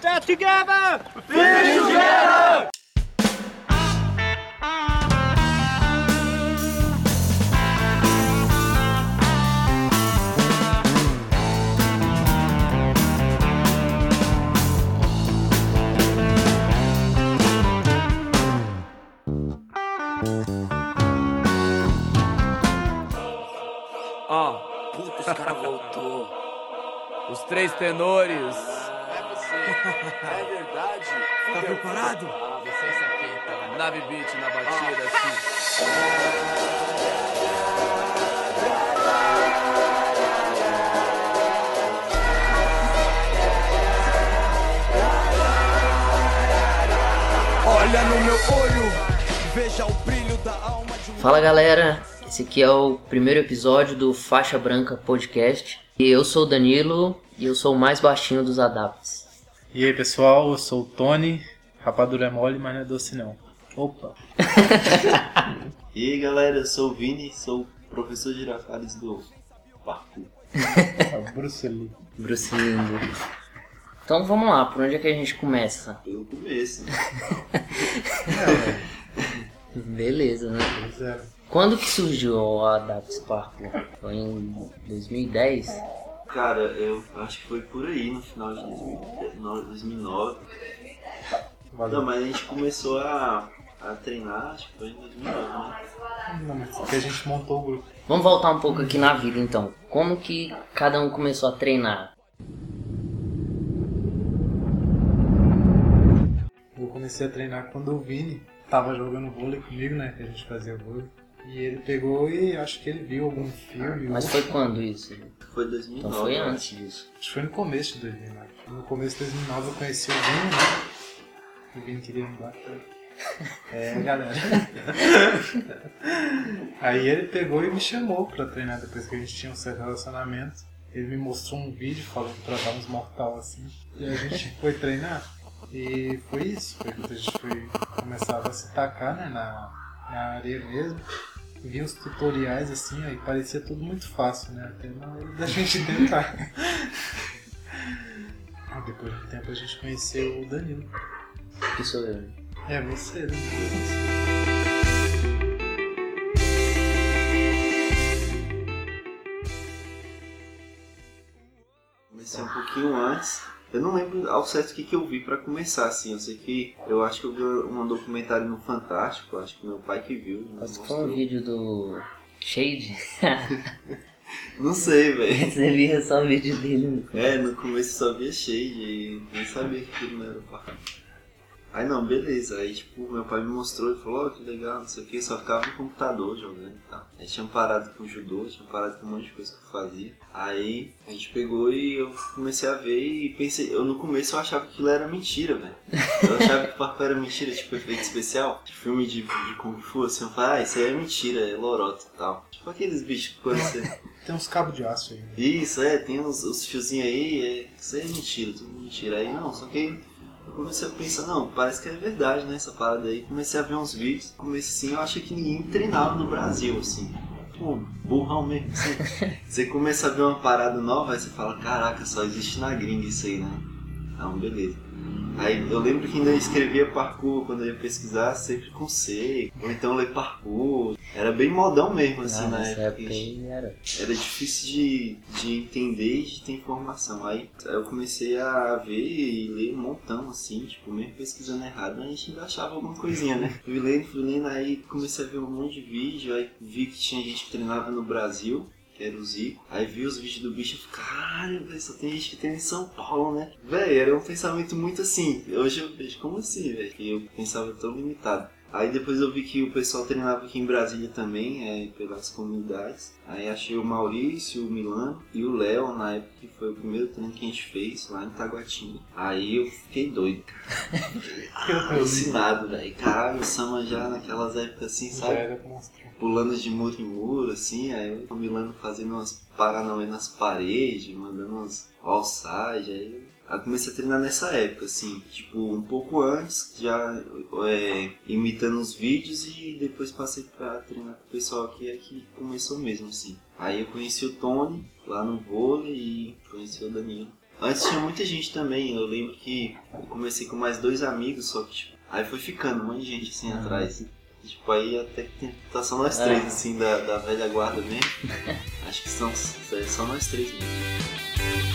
Stand together! Finish together! Ó, puta, os caras voltou. Os três tenores. É verdade. Tá preparado? Ah, você é saqueta. Nave beat na batida, assim. Olha no meu olho, veja o brilho da alma de um Fala galera, esse aqui é o primeiro episódio do Faixa Branca Podcast. E eu sou o Danilo e eu sou o mais baixinho dos adapts. E aí pessoal, eu sou o Tony. Rapadura é mole, mas não é doce não. Opa! E aí galera, eu sou o Vini, sou professor Girafales do parkour. É Bruce Lee. Bruce Lindo. Então vamos lá, por onde é que a gente começa? Pelo começo. Beleza, né? Pois é. Quando que surgiu o Adapts Parkour? Foi em 2010? Cara, eu acho que foi por aí, no final de 2009. 2009. Valeu. Não, mas a gente começou a, a treinar, acho que foi em 2009, né? Não, mas porque a gente montou o grupo. Vamos voltar um pouco aqui na vida então. Como que cada um começou a treinar? Eu comecei a treinar quando o Vini tava jogando vôlei comigo, né? Que a gente fazia vôlei. E ele pegou e acho que ele viu algum filme. Mas foi quando isso? Foi 2009. Então foi antes disso. Acho que foi no começo de 2009. No começo de 2009 eu conheci o Vini, né? O Vini queria me bater. É, galera. Aí ele pegou e me chamou pra treinar depois que a gente tinha um certo relacionamento. Ele me mostrou um vídeo falando pra dar uns mortal assim. E a gente foi treinar. E foi isso. Foi quando a gente foi começava a se tacar né, na, na areia mesmo. Vi os tutoriais assim, aí parecia tudo muito fácil, né? Até na hora da gente tentar. Ah, Depois de um tempo a gente conheceu o Danilo. Que sou eu. É você, né? Comecei um pouquinho antes. Eu não lembro ao certo o que, que eu vi pra começar, assim. Eu sei que eu acho que eu vi um documentário no Fantástico, acho que meu pai que viu. me Acho que foi um vídeo do Shade. Não sei, velho. Você via só o vídeo dele. É, no começo só via shade e nem sabia que aquilo não era parkour. Aí não, beleza. Aí tipo, meu pai me mostrou e falou, ó, que legal, não sei o que, só ficava no computador jogando e tal. Aí tinha parado com judô, tinha parado com um monte de coisa que eu fazia. Aí a gente pegou e eu comecei a ver e pensei, eu no começo eu achava que aquilo era mentira, velho. Eu achava que o parkour era mentira, tipo efeito especial, de filme de, de Kung Fu, assim, eu falei, ah, isso aí é mentira, é lorota e tal. Tipo aqueles bichos que você. Tem uns cabos de aço aí. né? Isso, é, tem os, os fiozinhos aí, é, isso aí é mentira, tudo mentira. Aí não, só que eu comecei a pensar, não, parece que é verdade, né, essa parada aí. Comecei a ver uns vídeos, comecei assim, eu achei que ninguém treinava no Brasil, assim. Pô, burrão mesmo, assim. Você começa a ver uma parada nova, aí você fala, caraca, só existe na gringa isso aí, né? Não, beleza. Aí eu lembro que ainda escrevia parkour quando eu ia pesquisar, sempre com C, ou então ler parkour. Era bem modão mesmo, assim, Ah, na nessa época. era. Era difícil de, de entender e de ter informação. Aí eu comecei a ver e ler um montão, assim, tipo, mesmo pesquisando errado, a gente ainda achava alguma coisinha, né? Fui lendo, fui lendo, aí comecei a ver um monte de vídeo, aí vi que tinha gente que treinava no Brasil. Que era o Zico. Aí vi os vídeos do bicho e falei, caralho, velho, só tem gente que treina em São Paulo, né? Véi, era um pensamento muito assim. Hoje eu vejo como assim, velho? Que eu pensava tão limitado. Aí depois eu vi que o pessoal treinava aqui em Brasília também, é, pelas comunidades. Aí achei o Maurício, o Milano e o Léo na época que foi o primeiro treino que a gente fez lá em Taguatinga. Aí eu fiquei doido. Alucinado, velho. Caralho, o Sama já naquelas épocas assim, Já sabe? era monstro. Pulando de muro em muro, assim, aí o Milano fazendo umas paranauê nas paredes, mandando umas offside, aí Aí eu comecei a treinar nessa época, assim, tipo, um pouco antes, já é, imitando os vídeos e depois passei pra treinar com o pessoal aqui, é que começou mesmo, assim. Aí eu conheci o Tony lá no vôlei e conheci o Danilo. Antes tinha muita gente também, eu lembro que eu comecei com mais dois amigos, só que tipo, aí foi ficando um monte de gente assim atrás. E, tipo, aí até que tem- tá só nós três, assim, da, da velha guarda mesmo. Acho que são é só nós três mesmo.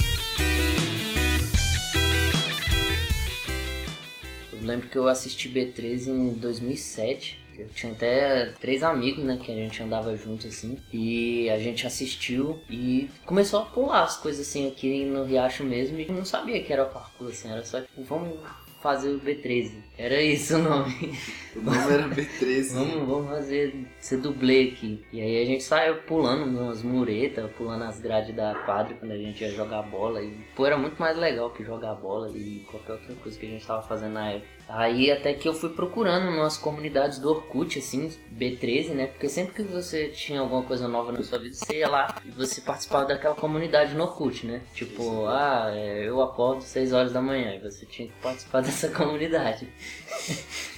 Eu lembro que eu assisti B13 em 2007. Eu tinha até três amigos, né, que a gente andava junto assim. E a gente assistiu e começou a pular as coisas assim aqui no Riacho mesmo. E não sabia que era parkour, assim, era só tipo, vamos fazer o B13. Era isso o nome. O nome era B13. Vamos, vamos fazer ser dublê aqui. E aí a gente saiu pulando umas muretas, pulando as grades da quadra quando a gente ia jogar bola. E pô, era muito mais legal que jogar bola e qualquer outra coisa que a gente tava fazendo na época. Aí até que eu fui procurando nas comunidades do Orkut, assim, B13, né? Porque sempre que você tinha alguma coisa nova na sua vida, você ia lá e você participava daquela comunidade no Orkut, né? Tipo, ah, é, eu acordo 6 horas da manhã e você tinha que participar dessa comunidade.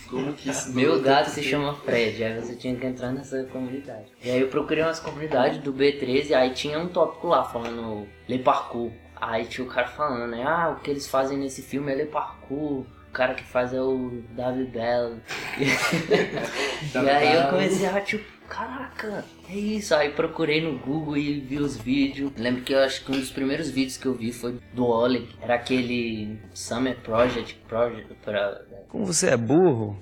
Como que isso Meu gato se chama Fred, aí você tinha que entrar nessa comunidade. E aí eu procurei umas comunidades do B13, aí tinha um tópico lá falando Le Parkour. Aí tinha o cara falando, né? Ah, o que eles fazem nesse filme é Le Parkour. Cara que faz é o David Bell. e aí eu comecei a tipo, caraca, é isso. Aí procurei no Google e vi os vídeos. Lembro que eu acho que um dos primeiros vídeos que eu vi foi do Oleg. Era aquele Summer Project, Project pra, Como você é burro?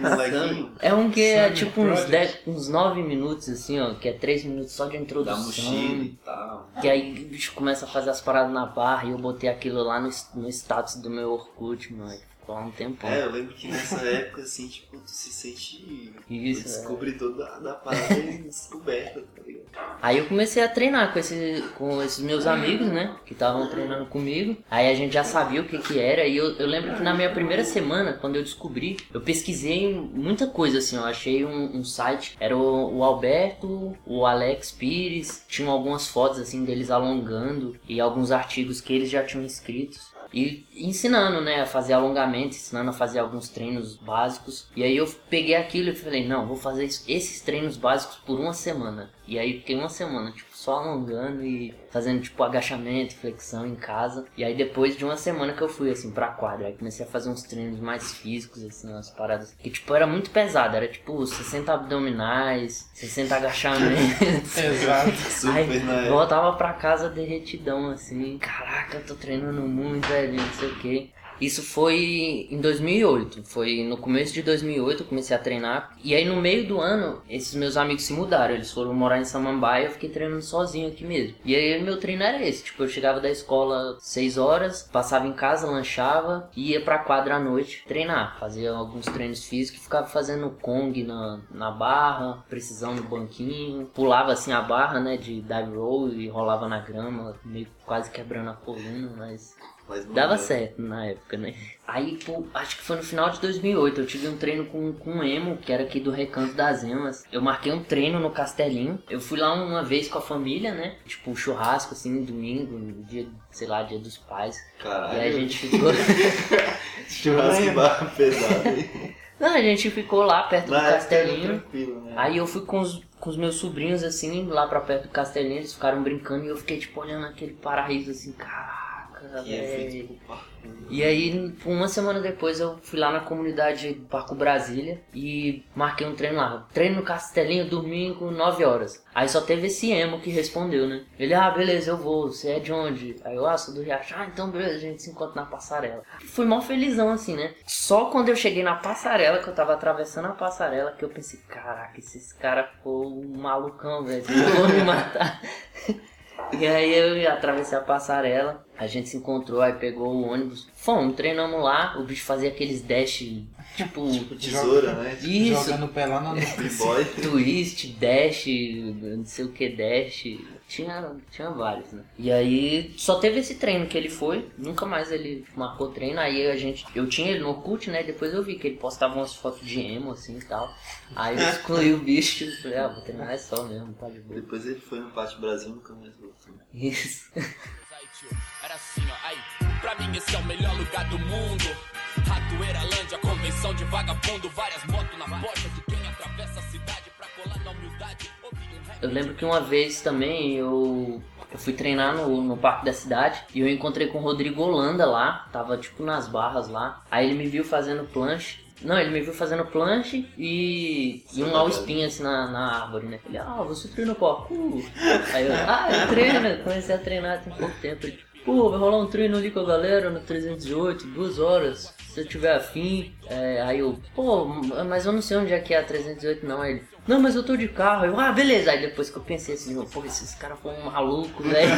Molequinho É um que é Summer tipo uns. 10, uns 9 minutos, assim, ó, que é 3 minutos só de da introdução. mochila e tal. Que aí o bicho começa a fazer as paradas na barra e eu botei aquilo lá no, no status do meu Orkut, mano. Lá um tempão. É, eu lembro que nessa época, assim, tipo, tu se sente Isso, descobridor da, da parada descoberta, tá ligado? Aí eu comecei a treinar com, esse, com esses meus amigos, né? Que estavam treinando comigo. Aí a gente já sabia o que que era. E eu, eu lembro que na minha primeira semana, quando eu descobri, eu pesquisei muita coisa, assim. Eu achei um, um site. Era o, o Alberto, o Alex Pires. Tinham algumas fotos, assim, deles alongando. E alguns artigos que eles já tinham escritos. E ensinando, né, a fazer alongamento, ensinando a fazer alguns treinos básicos. E aí eu peguei aquilo e falei, não, vou fazer esses treinos básicos por uma semana. E aí fiquei uma semana, tipo, só alongando e fazendo, tipo, agachamento, flexão em casa. E aí depois de uma semana que eu fui, assim, pra quadra, aí comecei a fazer uns treinos mais físicos, assim, umas paradas que, tipo, era muito pesado. Era, tipo, 60 abdominais, 60 agachamentos. Exato. Super Aí época. voltava pra casa derretidão, assim. Caraca, eu tô treinando muito, velho, não sei o que. Isso foi em 2008. Foi no começo de 2008 eu comecei a treinar. E aí no meio do ano, esses meus amigos se mudaram. Eles foram morar em Samambaia eu fiquei treinando sozinho aqui mesmo. E aí meu treino era esse. Tipo, eu chegava da escola 6 horas, passava em casa, lanchava ia pra quadra à noite treinar. Fazia alguns treinos físicos, ficava fazendo Kong na, na barra, precisão no banquinho. Pulava assim a barra, né, de dive roll e rolava na grama, meio quase quebrando a coluna, mas Mas não Dava deu. certo na época, né? Aí, pô, acho que foi no final de 2008. Eu tive um treino com, com um emo, que era aqui do Recanto das Emas. Eu marquei um treino no Castelinho. Eu fui lá uma vez com a família, né? Tipo, um churrasco, assim, domingo, dia, sei lá, dia dos pais. Caralho. E aí a gente ficou. Churrasco barra pesado aí. Não, a gente ficou lá perto Na do Castelinho. né? Aí eu fui com os, com os meus sobrinhos, assim, lá pra perto do Castelinho. Eles ficaram brincando e eu fiquei, tipo, olhando aquele paraíso, assim, caraca, Velho. E aí, uma semana depois, eu fui lá na comunidade do Parco Brasília e marquei um treino lá. Treino no Castelinho, domingo, 9 horas. Aí só teve esse emo que respondeu, né? Ele, ah, beleza, eu vou. Você é de onde? Aí eu, ah, sou do Riacho. Ah, então beleza, a gente se encontra na passarela. Fui mó felizão, assim, né? Só quando eu cheguei na passarela, que eu tava atravessando a passarela, que eu pensei, caraca, esse cara ficou um malucão, velho. Vou me matar. E aí eu atravessei a passarela, a gente se encontrou, aí pegou o ônibus, fomos, treinamos lá, o bicho fazia aqueles dash, tipo, Tesoura, né? isso, Jogando pelana no B-boy. twist, dash, não sei o que, dash, tinha, tinha vários, né? E aí só teve esse treino que ele foi, nunca mais ele marcou treino, aí a gente, eu tinha ele no Orkut, né, depois eu vi que ele postava umas fotos de emo, assim, e tal, aí eu excluí o bicho, e falei, ah, vou treinar é só mesmo, tá de boa. Depois ele foi no Pátio Brasil nunca mais voltou. Isso. Era assim, ó, aí. Pra mim esse é o melhor lugar do mundo. Convenção de vagabundo. Várias motos na porta de quem atravessa a cidade pra colar na humildade. Um Eu lembro que uma vez também eu, eu fui treinar no, no parque da cidade e eu encontrei com o Rodrigo Holanda lá, tava tipo nas barras lá. Aí ele me viu fazendo planche. Não, ele me viu fazendo planche e, e um all spin assim na, na árvore, né? Ele, ah, você treina parkour? Aí eu, ah, eu treino, comecei a treinar tem pouco tempo. Ele, pô, vai rolar um treino ali com a galera no 308, duas horas, se eu tiver afim. É, aí eu, pô, mas eu não sei onde é que é a 308 não. Aí ele, não, mas eu tô de carro. Eu, ah, beleza. Aí depois que eu pensei assim, pô, esses caras foram malucos, velho.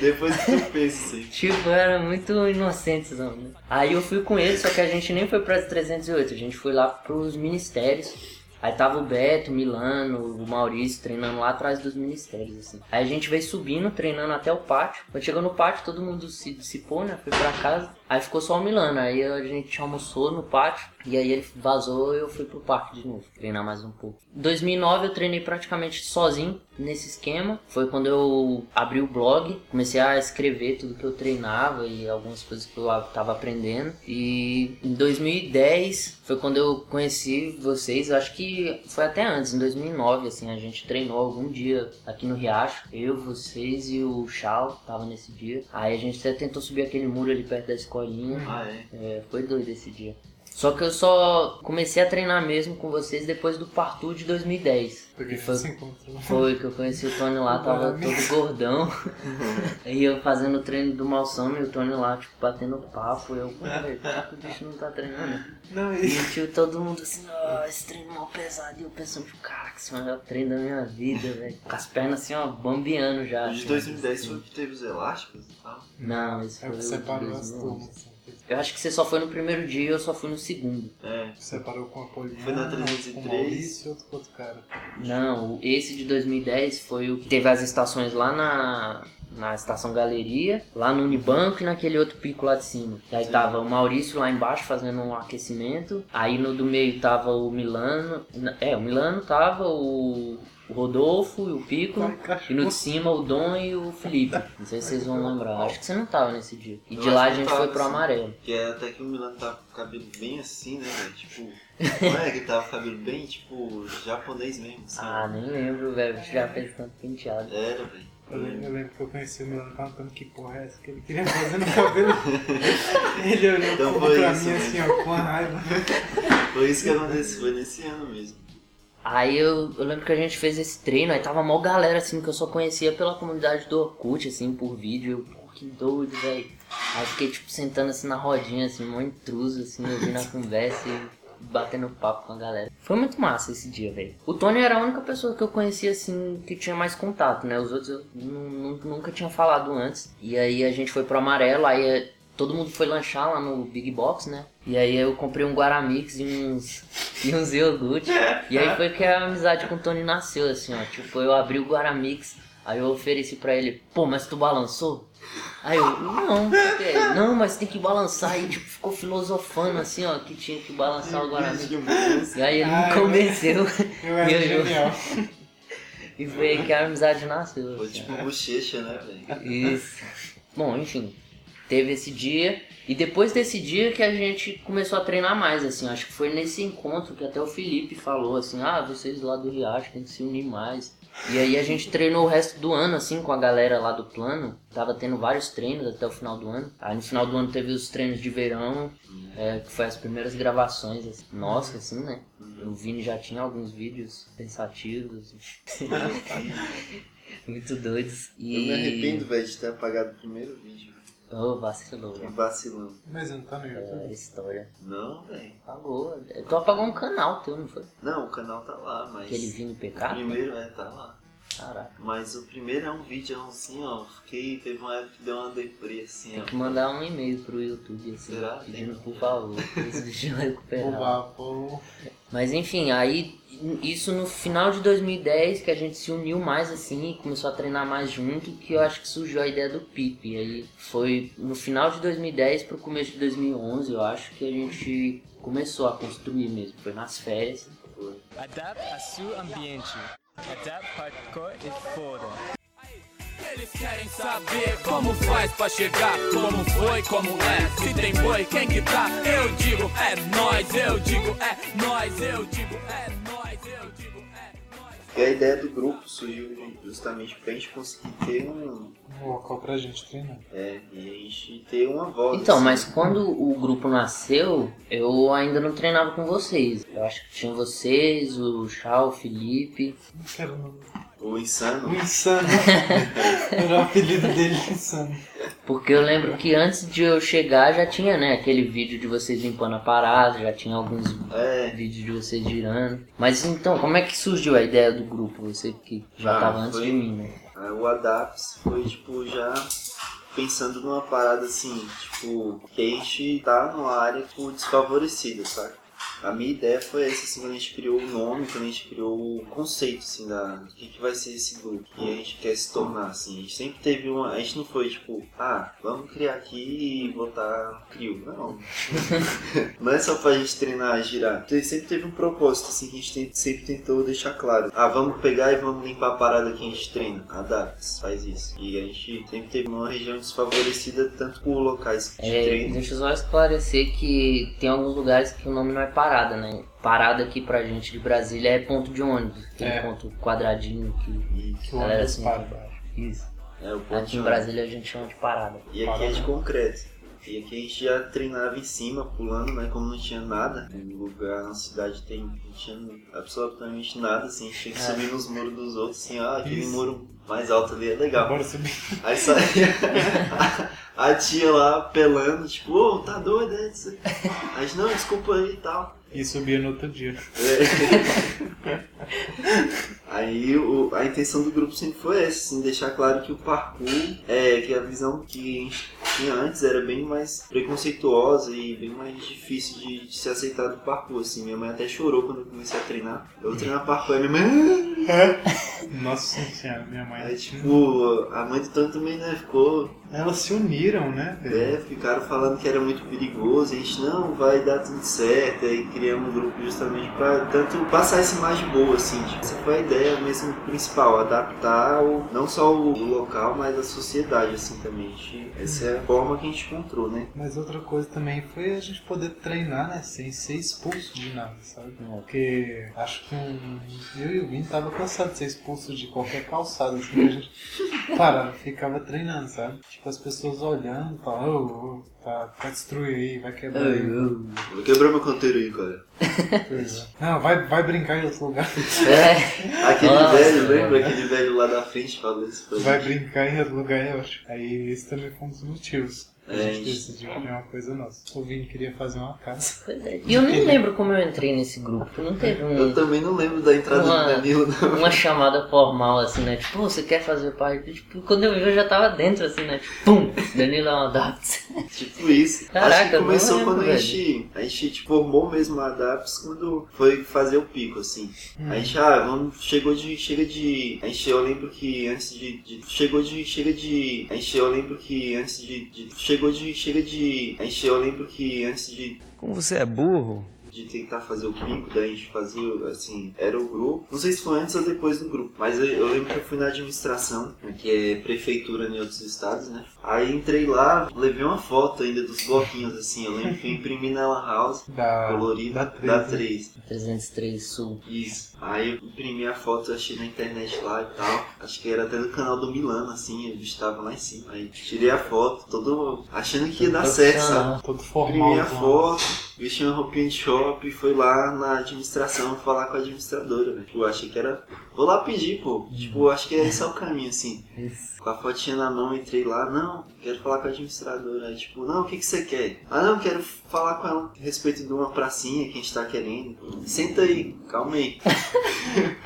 Depois que eu pensei. tipo, era muito inocentes, não, né? Aí eu fui com eles, só que a gente nem foi pra 308, a gente foi lá pros ministérios. Aí tava o Beto, o Milano, o Maurício treinando lá atrás dos ministérios, assim. Aí a gente veio subindo, treinando até o pátio. Quando chegou no pátio, todo mundo se dissipou, né? Foi pra casa. Aí ficou só o Milano. Aí a gente almoçou no pátio. E aí ele vazou e eu fui pro parque de novo, treinar mais um pouco. Em 2009 eu treinei praticamente sozinho nesse esquema. Foi quando eu abri o blog, comecei a escrever tudo que eu treinava e algumas coisas que eu tava aprendendo. E em 2010 foi quando eu conheci vocês, acho que foi até antes, em 2009, assim, a gente treinou algum dia aqui no Riacho. Eu, vocês e o Chal tava nesse dia. Aí a gente até tentou subir aquele muro ali perto da escolinha. Ah, é? É, foi doido esse dia. Só que eu só comecei a treinar mesmo com vocês depois do Partout de 2010. Porque Que foi, foi que eu conheci o Tony lá, tava todo gordão. e eu fazendo o treino do Malsama e o Tony lá, tipo, batendo papo. Eu, pô, velho, que o bicho não tá treinando? Não, E e tio, todo mundo assim, ó, esse treino mal pesado. E eu pensando, tipo, caraca, esse é o melhor treino da minha vida, velho. Com as pernas assim, ó, bambeando já. De assim, 2010 assim. foi que teve os elásticos e tal. Não, esse é foi de separou as 2011. turmas. Eu acho que você só foi no primeiro dia e eu só fui no segundo. É. Separou com a Poliana, Foi na outro com 303. o Maurício e outro com outro cara. Não, esse de 2010 foi o que teve as estações lá na, na estação Galeria, lá no Unibanco e naquele outro pico lá de cima. E aí tava o Maurício lá embaixo fazendo um aquecimento. Aí no do meio tava o Milano. É, o Milano tava, o, o Rodolfo e o Pico. E no de cima o Dom e o Felipe. Não sei se vocês vão lembrar. Acho que você não tava nesse dia. E Eu de lá a gente foi pro sim. amarelo. Que é até que o Milan tava com o cabelo bem assim, né, velho? Tipo. Não é que tava com o cabelo bem, tipo, japonês mesmo, assim. Ah, nem lembro, velho. Já fez tanto penteado. Era, velho. Eu lembro, eu lembro que eu conheci o Milano cantando que porra é essa que ele queria fazer no cabelo. ele olhou Então pra foi mim isso, assim, né? ó, com a raiva. Foi isso que aconteceu, foi nesse ano mesmo. Aí eu, eu lembro que a gente fez esse treino, aí tava mó galera assim que eu só conhecia pela comunidade do Orkut, assim, por vídeo. Eu, pô, que doido, velho. Aí fiquei tipo sentando assim na rodinha, assim, mó intruso, assim, ouvindo a conversa e batendo papo com a galera. Foi muito massa esse dia, velho. O Tony era a única pessoa que eu conhecia assim que tinha mais contato, né? Os outros eu nu- nu- nunca tinha falado antes. E aí a gente foi pro amarelo, aí eh, todo mundo foi lanchar lá no Big Box, né? E aí eu comprei um Guaramix e uns, e uns iogurte. E aí foi que a amizade com o Tony nasceu, assim, ó. Tipo, eu abri o Guaramix, aí eu ofereci pra ele, pô, mas tu balançou? Aí eu, não, por quê? não, mas tem que balançar. E tipo, ficou filosofando assim, ó, que tinha que balançar o Guaramix. E aí ele me convenceu. Eu era E eu- genial. E foi aí que a amizade nasceu. Foi assim. tipo bochecha, né, velho? Isso. Bom, enfim, teve esse dia. E depois desse dia que a gente começou a treinar mais, assim. Acho que foi nesse encontro que até o Felipe falou, assim, ah, vocês lá do Riacho tem que se unir mais. E aí a gente treinou o resto do ano, assim, com a galera lá do plano. Tava tendo vários treinos até o final do ano. Aí no final do ano teve os treinos de verão, é, que foi as primeiras gravações, assim, nossa, assim, né? O Vini já tinha alguns vídeos pensativos. Muito doidos. E... Eu me arrependo, velho, de ter apagado o primeiro vídeo. Oh, vacilou, Que velho. vacilão. Mas não tá no É, YouTube. história. Não, velho. Apagou. Tu apagou um canal teu, não foi? Não, o canal tá lá, mas. Aquele Vini O PK? primeiro é, tá lá. Caraca. Mas o primeiro é um vídeo assim, ó. Fiquei. Teve uma época que deu uma deprê assim, Tem ó. que mandar um e-mail pro YouTube, assim, Será? pedindo Tem. por favor, esse vídeo recuperar. Oba, pô. Mas enfim, aí isso no final de 2010 que a gente se uniu mais assim e começou a treinar mais junto, que eu acho que surgiu a ideia do Pipe. Aí foi no final de 2010 pro começo de 2011, eu acho que a gente começou a construir mesmo. Foi nas férias. Adapte a seu ambiente. Adapte hardcore e foda. Eles querem saber como faz pra chegar, como foi, como é. Se tem boi, quem que tá? Eu digo é nós, eu digo é nós, eu digo é nós, eu digo é nós. E a ideia do grupo surgiu justamente pra gente conseguir ter um. Um local pra gente treinar. É, e a gente ter uma voz. Então, assim. mas quando o grupo nasceu, eu ainda não treinava com vocês. Eu acho que tinha vocês, o Chá, o Felipe. Não quero não. O insano. O Insano. Era o apelido dele, Insano. Porque eu lembro que antes de eu chegar já tinha, né, aquele vídeo de vocês limpando a parada, já tinha alguns É, vídeos de vocês girando. Mas então, como é que surgiu a ideia do grupo? Você que já Ah, tava antes foi- de mim, né? Aí o Adaps foi, tipo, já pensando numa parada assim, tipo, que a gente tá numa área, tipo, desfavorecida, sabe? A minha ideia foi essa, assim, quando a gente criou o nome, quando a gente criou o conceito, assim, da, do que, que vai ser esse grupo, que a gente quer se tornar, assim. A gente sempre teve uma, a gente não foi, tipo, ah, vamos criar aqui e botar crio. Não. não é só pra gente treinar, girar. Então, sempre teve um propósito, assim, que a gente sempre tentou deixar claro. Ah, vamos pegar e vamos limpar a parada que a gente treina. A Dax faz isso. E a gente sempre teve uma região desfavorecida, tanto por locais de É, treino. deixa eu só esclarecer que tem alguns lugares que o nome não é parada, né? Parada aqui pra gente de Brasília é ponto de ônibus. Tem É. ponto quadradinho que. E Que Galera, assim, para. Isso. é o ponto Aqui de em ônibus. Brasília a gente chama de parada. E aqui é de concreto. E aqui a gente já treinava em cima, pulando, né? Como não tinha nada. No lugar, na cidade tem, não tinha absolutamente nada, assim. A gente tinha que É. subir nos muros dos outros, assim, ah, aquele Isso. muro mais alto ali é legal. Bora subir. Aí saía a, a tia lá apelando, tipo, ô, tá doido, é isso? A gente, não, desculpa aí e tal. E subia no outro dia. É. Aí o- a intenção do grupo sempre foi essa, assim, deixar claro que o parkour, é, que a visão que a gente tinha antes era bem mais preconceituosa e bem mais difícil de, de ser aceitar do parkour, assim. Minha mãe até chorou quando eu comecei a treinar. Eu treinar parkour, aí minha mãe... Nossa senhora, minha mãe. Aí, tipo, a mãe do Tony também, né, ficou Elas se uniram, né? É, ficaram falando que era muito perigoso, e a gente não vai dar tudo certo, aí criamos um grupo justamente pra tanto passar essa imagem boa, assim, tipo, essa foi a ideia mesmo principal, adaptar o, não só o, o local, mas a sociedade, assim, também. Essa é a forma que a gente encontrou, né? Mas outra coisa também foi a gente poder treinar, né? Sem ser expulso de nada, sabe? Porque acho que um, eu e o Vini tava cansado de ser expulso de qualquer calçada, assim, a gente parava, ficava treinando, sabe? Tipo, as pessoas olhando e falando, ô, tá, vai destruir aí, vai quebrar aí. Vou quebrar meu canteiro aí, cara. Pois é. Não, vai, vai brincar em outro lugar. É, Aquele Nossa, velho, lembra? Aquele velho lá da frente falou isso pra Vai gente. brincar em outro lugar, eu acho. Aí esse também foi um dos motivos. A É, gente decidiu criar uma coisa nossa. O Vini queria fazer uma casa. pois é. E eu nem lembro como eu entrei nesse grupo. Não teve Eu um, também não lembro da entrada Uma- do Danilo, não. uma chamada formal assim, né? Tipo, "Pô, você quer fazer parte? Tipo, quando eu vi eu já tava dentro assim, né? Tipo, pum! Danilo é uma Daps. Tipo isso. Caraca, Acho que eu começou lembro, quando a gente, a gente tipo, formou mesmo a Adaps quando foi fazer o pico, assim. Hum. A gente, ah, vamos, chegou de, chega de, a gente, eu lembro que antes de, de- chegou de, chega de, a gente, eu lembro que antes de, de chegou de, chega de, a gente, eu lembro que antes de, Como você é burro? de tentar fazer o pico, daí a gente fazia, assim, era o grupo. Não sei se foi antes ou depois do grupo, mas eu, eu lembro que eu fui na administração, que é prefeitura em outros estados, né? Aí entrei lá, levei uma foto ainda dos bloquinhos, assim, eu lembro que eu imprimi na Lan House, Da, colorida, da da 3. 3. 303 Sul. Isso. Aí eu imprimi a foto, achei na internet lá e tal. Acho que era até do canal do Milano, assim, bicho tava lá em cima. Aí tirei a foto, todo achando que ia dar certo, sabe? Todo formal. Imprimi a foto, vesti uma roupinha de shopping e fui lá na administração falar com a administradora, velho. Tipo, eu achei que era. Vou lá pedir, pô. Tipo, eu acho que esse é o caminho, assim. Isso. Com a fotinha na mão, entrei lá, não, quero falar com a administradora. Aí, tipo, não, o que, que você quer? Ah, não, quero falar com ela a respeito de uma pracinha que a gente tá querendo. Senta aí, calma aí.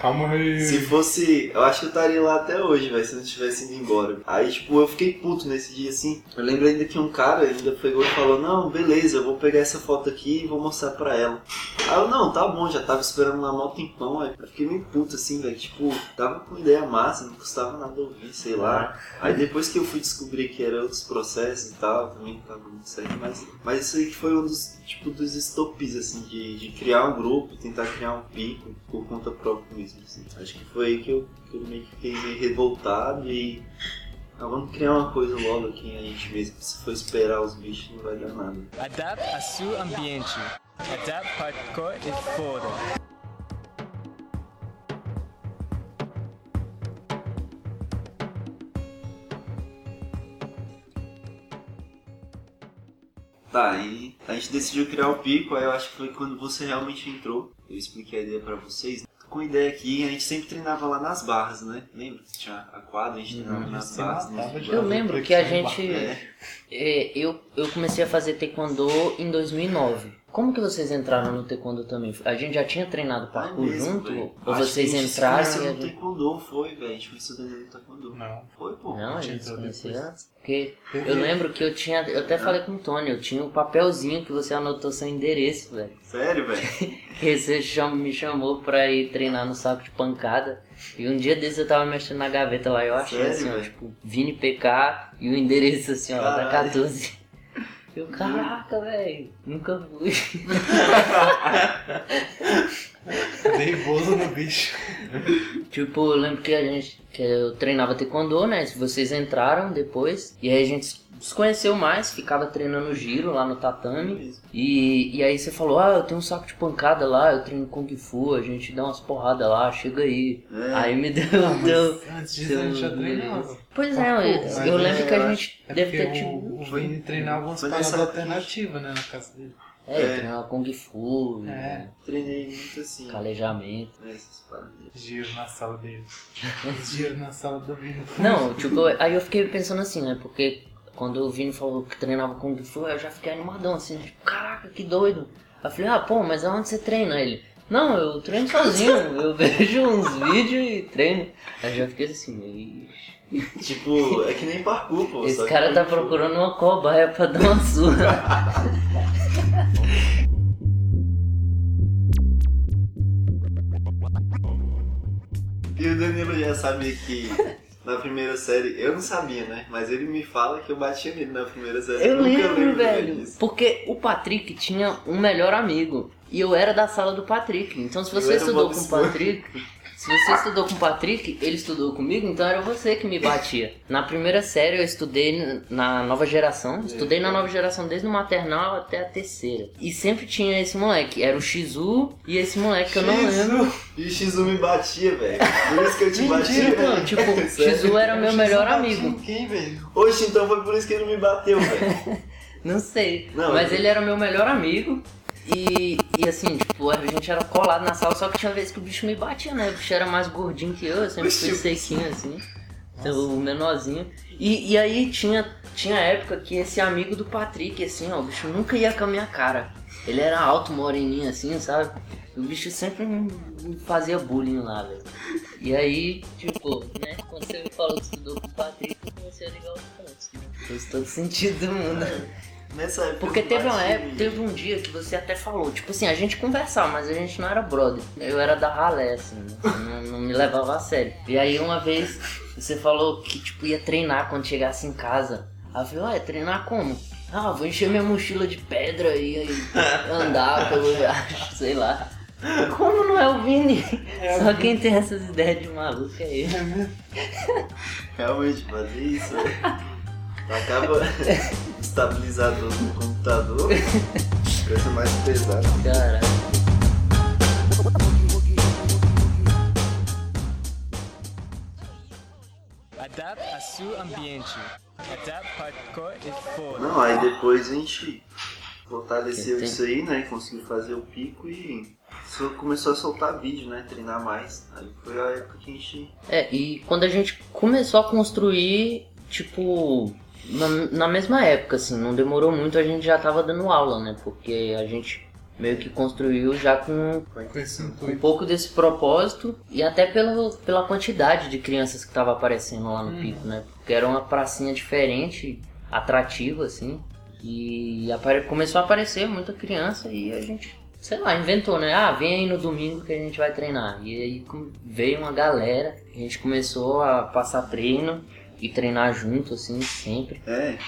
Calma aí. Se fosse. Eu acho que eu estaria lá até hoje, velho, se não tivesse ido embora. Aí, tipo, eu fiquei puto nesse dia assim. Eu lembro ainda que um cara ainda pegou e falou: Não, beleza, eu vou pegar essa foto aqui e vou mostrar pra ela. Aí eu, não, tá bom, já tava esperando lá mó tempão. Aí eu fiquei meio puto assim, velho. Tipo, tava com ideia massa, não custava nada ouvir, sei lá. Aí depois que eu fui descobrir que era outros processos e tal, também tava muito certo. Mas, mas isso aí que foi um dos, tipo, dos estopis, assim, de, de criar um grupo, tentar criar um pico por conta própria mesmo, assim. Acho que foi aí que eu, que eu meio que fiquei meio revoltado e... Ah, vamos criar uma coisa logo aqui a gente mesmo. Se for esperar os bichos, não vai dar nada. Adapte a seu ambiente. Adapt Hardcore e foda. Tá, e a gente decidiu criar o pico, aí eu acho que foi quando você realmente entrou. Eu expliquei a ideia pra vocês. Com a ideia aqui, a gente sempre treinava lá nas barras, né? Lembra? Tinha a quadra, a gente treinava nas se barras. né? Eu lembro que a gente. É. é, eu, eu comecei a fazer taekwondo em 2009. Como que vocês entraram no taekwondo também? A gente já tinha treinado Ah, parkour mesmo, junto? velho. Ou Acho que vocês a gente se entraram conheceu e a no gente... taekwondo, foi, velho. A gente Daniel no taekwondo. Não. Foi, pô. Não, a gente se conhecia depois. antes. Porque eu lembro que eu tinha. Eu até falei com o Tony, eu tinha um papelzinho que você anotou seu endereço, velho. Sério, velho? Que você me chamou pra ir treinar no saco de pancada. E um dia desses eu tava mexendo na gaveta lá e eu achei Sério, assim, ó, tipo, Vini PK e o endereço assim, ó, da Caralho. 14. Eu, caraca, velho, nunca fui. Bolo no bicho. Tipo, eu lembro que a gente. que eu treinava taekwondo, né? Vocês entraram depois. E aí a gente se conheceu mais, ficava treinando giro lá no tatame. E, e aí você falou, ah, eu tenho um saco de pancada lá, eu treino Kung Fu, a gente dá umas porradas lá, chega aí. É. Aí me deu. deu Antes disso a gente já deu- treinava. Pois é, eu, mas eu é, lembro que eu a gente É deve ter tipo. o, o Vini treinava umas Foi paradas alternativas, né, na casa dele. É, É. treinava Kung Fu, É. Treinei muito assim. calejamento. né, Essas paradas. Giro na sala dele. Giro na sala do Vini. Não, tipo, aí eu fiquei pensando assim, né? Porque quando o Vini falou que treinava Kung Fu, eu já fiquei animadão, assim, tipo, caraca, que doido. Aí eu falei, ah, pô, mas aonde você treina ele? Não, eu treino sozinho, eu vejo uns vídeos e treino. Aí eu já fiquei assim, "Ixi, Tipo, é que nem parkour, pô. esse cara tá Fu. procurando uma cobaia pra dar uma surra. E o Danilo já sabia que na primeira série, eu não sabia, né? Mas ele me fala que eu batia nele na primeira série. Eu nunca lembro, lembro velho. disso. Porque o Patrick tinha um melhor amigo. E eu era da sala do Patrick. Então se Eu você estudou com o. Patrick. Se você estudou com o Patrick, ele estudou comigo, então era você que me batia. Na primeira série eu estudei na nova geração. Estudei na nova geração desde o maternal até a terceira. E sempre tinha esse moleque. Era o Shizu e esse moleque que eu não lembro. E o X1 me batia, velho. Por isso que eu te bati, Mentira, velho. mano. Tipo, o? Shizu era meu melhor Batia amigo. em Quem, velho? Oxe, então foi por isso que ele me bateu, velho. Não sei. Não, mas eu- ele era o meu melhor amigo. E, e assim, tipo, a gente era colado na sala, só que tinha vezes que o bicho me batia, né? O bicho era mais gordinho que eu, eu sempre fui sequinho assim. O menorzinho. E, e aí tinha, tinha época que esse amigo do Patrick, assim, ó, o bicho nunca ia com a minha cara. Ele era alto, moreninho assim, sabe? O bicho sempre me me fazia bullying lá, velho. E aí, tipo, né, quando você me falou que estudou com o Patrick, eu comecei a ligar os pontos. né? Fez todo sentido do mundo. Nessa época. Porque teve uma época, teve um dia que você até falou, tipo assim, a gente conversava, mas a gente não era brother. Eu era da ralé, assim, né? não, não me levava a sério. E aí uma vez você falou que tipo ia treinar quando chegasse em casa. Aí eu falei, ué, treinar como? Ah, vou encher minha mochila de pedra e aí andar pelo riacho, sei lá. Como não é o Vini? Só quem tem essas ideias de maluco é ele. Realmente, fazer isso, velho. Acaba estabilizador no computador. Coisa mais pesada. Caralho. Adapte a seu ambiente. Adapte parkour e for. Não, aí depois a gente fortaleceu Tem- isso aí, né? Conseguiu fazer o pico e só começou a soltar vídeo, né? Treinar mais. Aí foi a época que a gente. É, e quando a gente começou a construir, tipo, na, na mesma época, assim, não demorou muito, a gente já tava dando aula, né? Porque a gente meio que construiu já com, Com um pouco desse propósito e até pela, pela quantidade de crianças que tava aparecendo lá no pico, né? Porque era uma pracinha diferente, atrativa, assim. E apare- começou a aparecer muita criança e a gente, sei lá, inventou, né? Ah, vem aí no domingo que a gente vai treinar. E aí veio uma galera, a gente começou a passar treino e treinar junto, assim, sempre. É.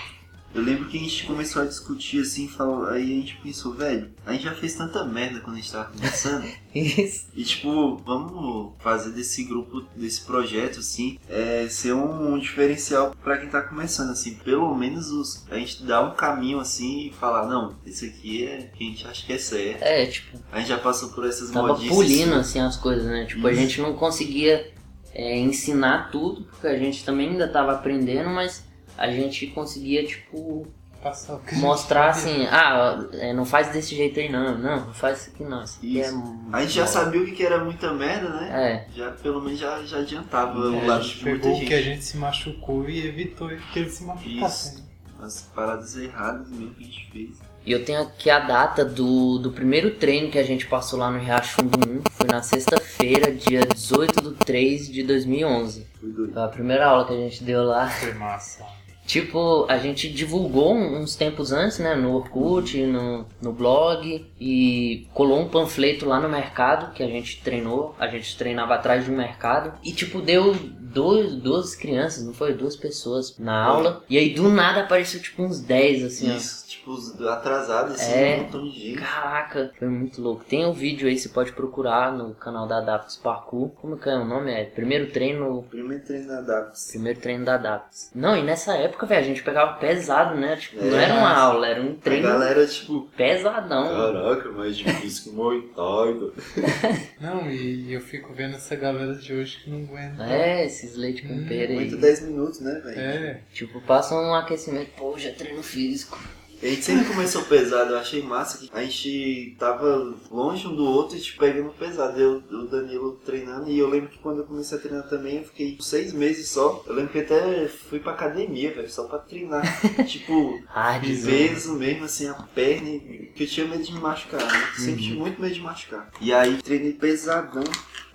Eu lembro que a gente começou a discutir assim, falou, aí a gente pensou, velho, a gente já fez tanta merda quando a gente tava começando. Isso. E tipo, vamos fazer desse grupo, desse projeto, assim, é, ser um, diferencial pra quem tá começando, assim. Pelo menos os, a gente dá um caminho assim e falar, não, esse aqui é que a gente acha que é certo. É, tipo, A gente já passou por essas tava modices. pulindo assim as coisas, né? Tipo, a Isso. gente não conseguia é, ensinar tudo, porque a gente também ainda tava aprendendo, mas a gente conseguia, tipo, passar o que a gente mostrar assim, ah, é, não faz desse jeito aí não, não, não faz isso aqui não. Isso aqui é Isso. A gente já bom. sabia o que era muita merda, né? É, Já, pelo menos já, já adiantava É, o a lado gente de muita gente. que a gente se machucou e evitou que ele se machucasse. As paradas erradas mesmo que a gente fez. E eu tenho aqui a data do, do primeiro treino que a gente passou lá no Riachundo 1. Foi na sexta-feira, dia 18 de 3 de 2011. Foi doido. Foi a primeira aula que a gente deu lá. Foi massa. Tipo, a gente divulgou uns tempos antes, né, no Orkut, no, no blog, e colou um panfleto lá no mercado que a gente treinou. A gente treinava atrás de um mercado. E, tipo, deu dois, duas crianças, não foi? Duas pessoas na aula. E aí, do nada, apareceu, tipo, uns 10, assim, ó. Tipo, os atrasados, assim, É. um montão de gente. Caraca, foi muito louco. Tem um vídeo aí, você pode procurar no canal da Adapts Parkour. Como que é o nome? É Primeiro Treino Primeiro treino da Dax. Primeiro treino da Adapts. Não, e nessa época, velho, a gente pegava pesado, né? Tipo, não É. era uma aula, era um A treino galera, tipo, pesadão. caraca, mais difícil que o Muay Thai. Não, e eu fico vendo essa galera de hoje que não aguenta. É, esses leite com pera aí. Muito 10 minutos, né, velho? É, Tipo, passa um aquecimento, pô, já treino físico. A gente sempre começou pesado, eu achei massa que a gente tava longe um do outro e tipo, pegando pesado. Eu, o Danilo treinando e eu lembro que quando eu comecei a treinar também, eu fiquei seis meses só. Eu lembro que até fui pra academia, velho, só pra treinar. tipo, de peso mesmo, assim, a perna, que eu tinha medo de me machucar, né? Sempre tive muito medo de machucar. E aí treinei pesadão.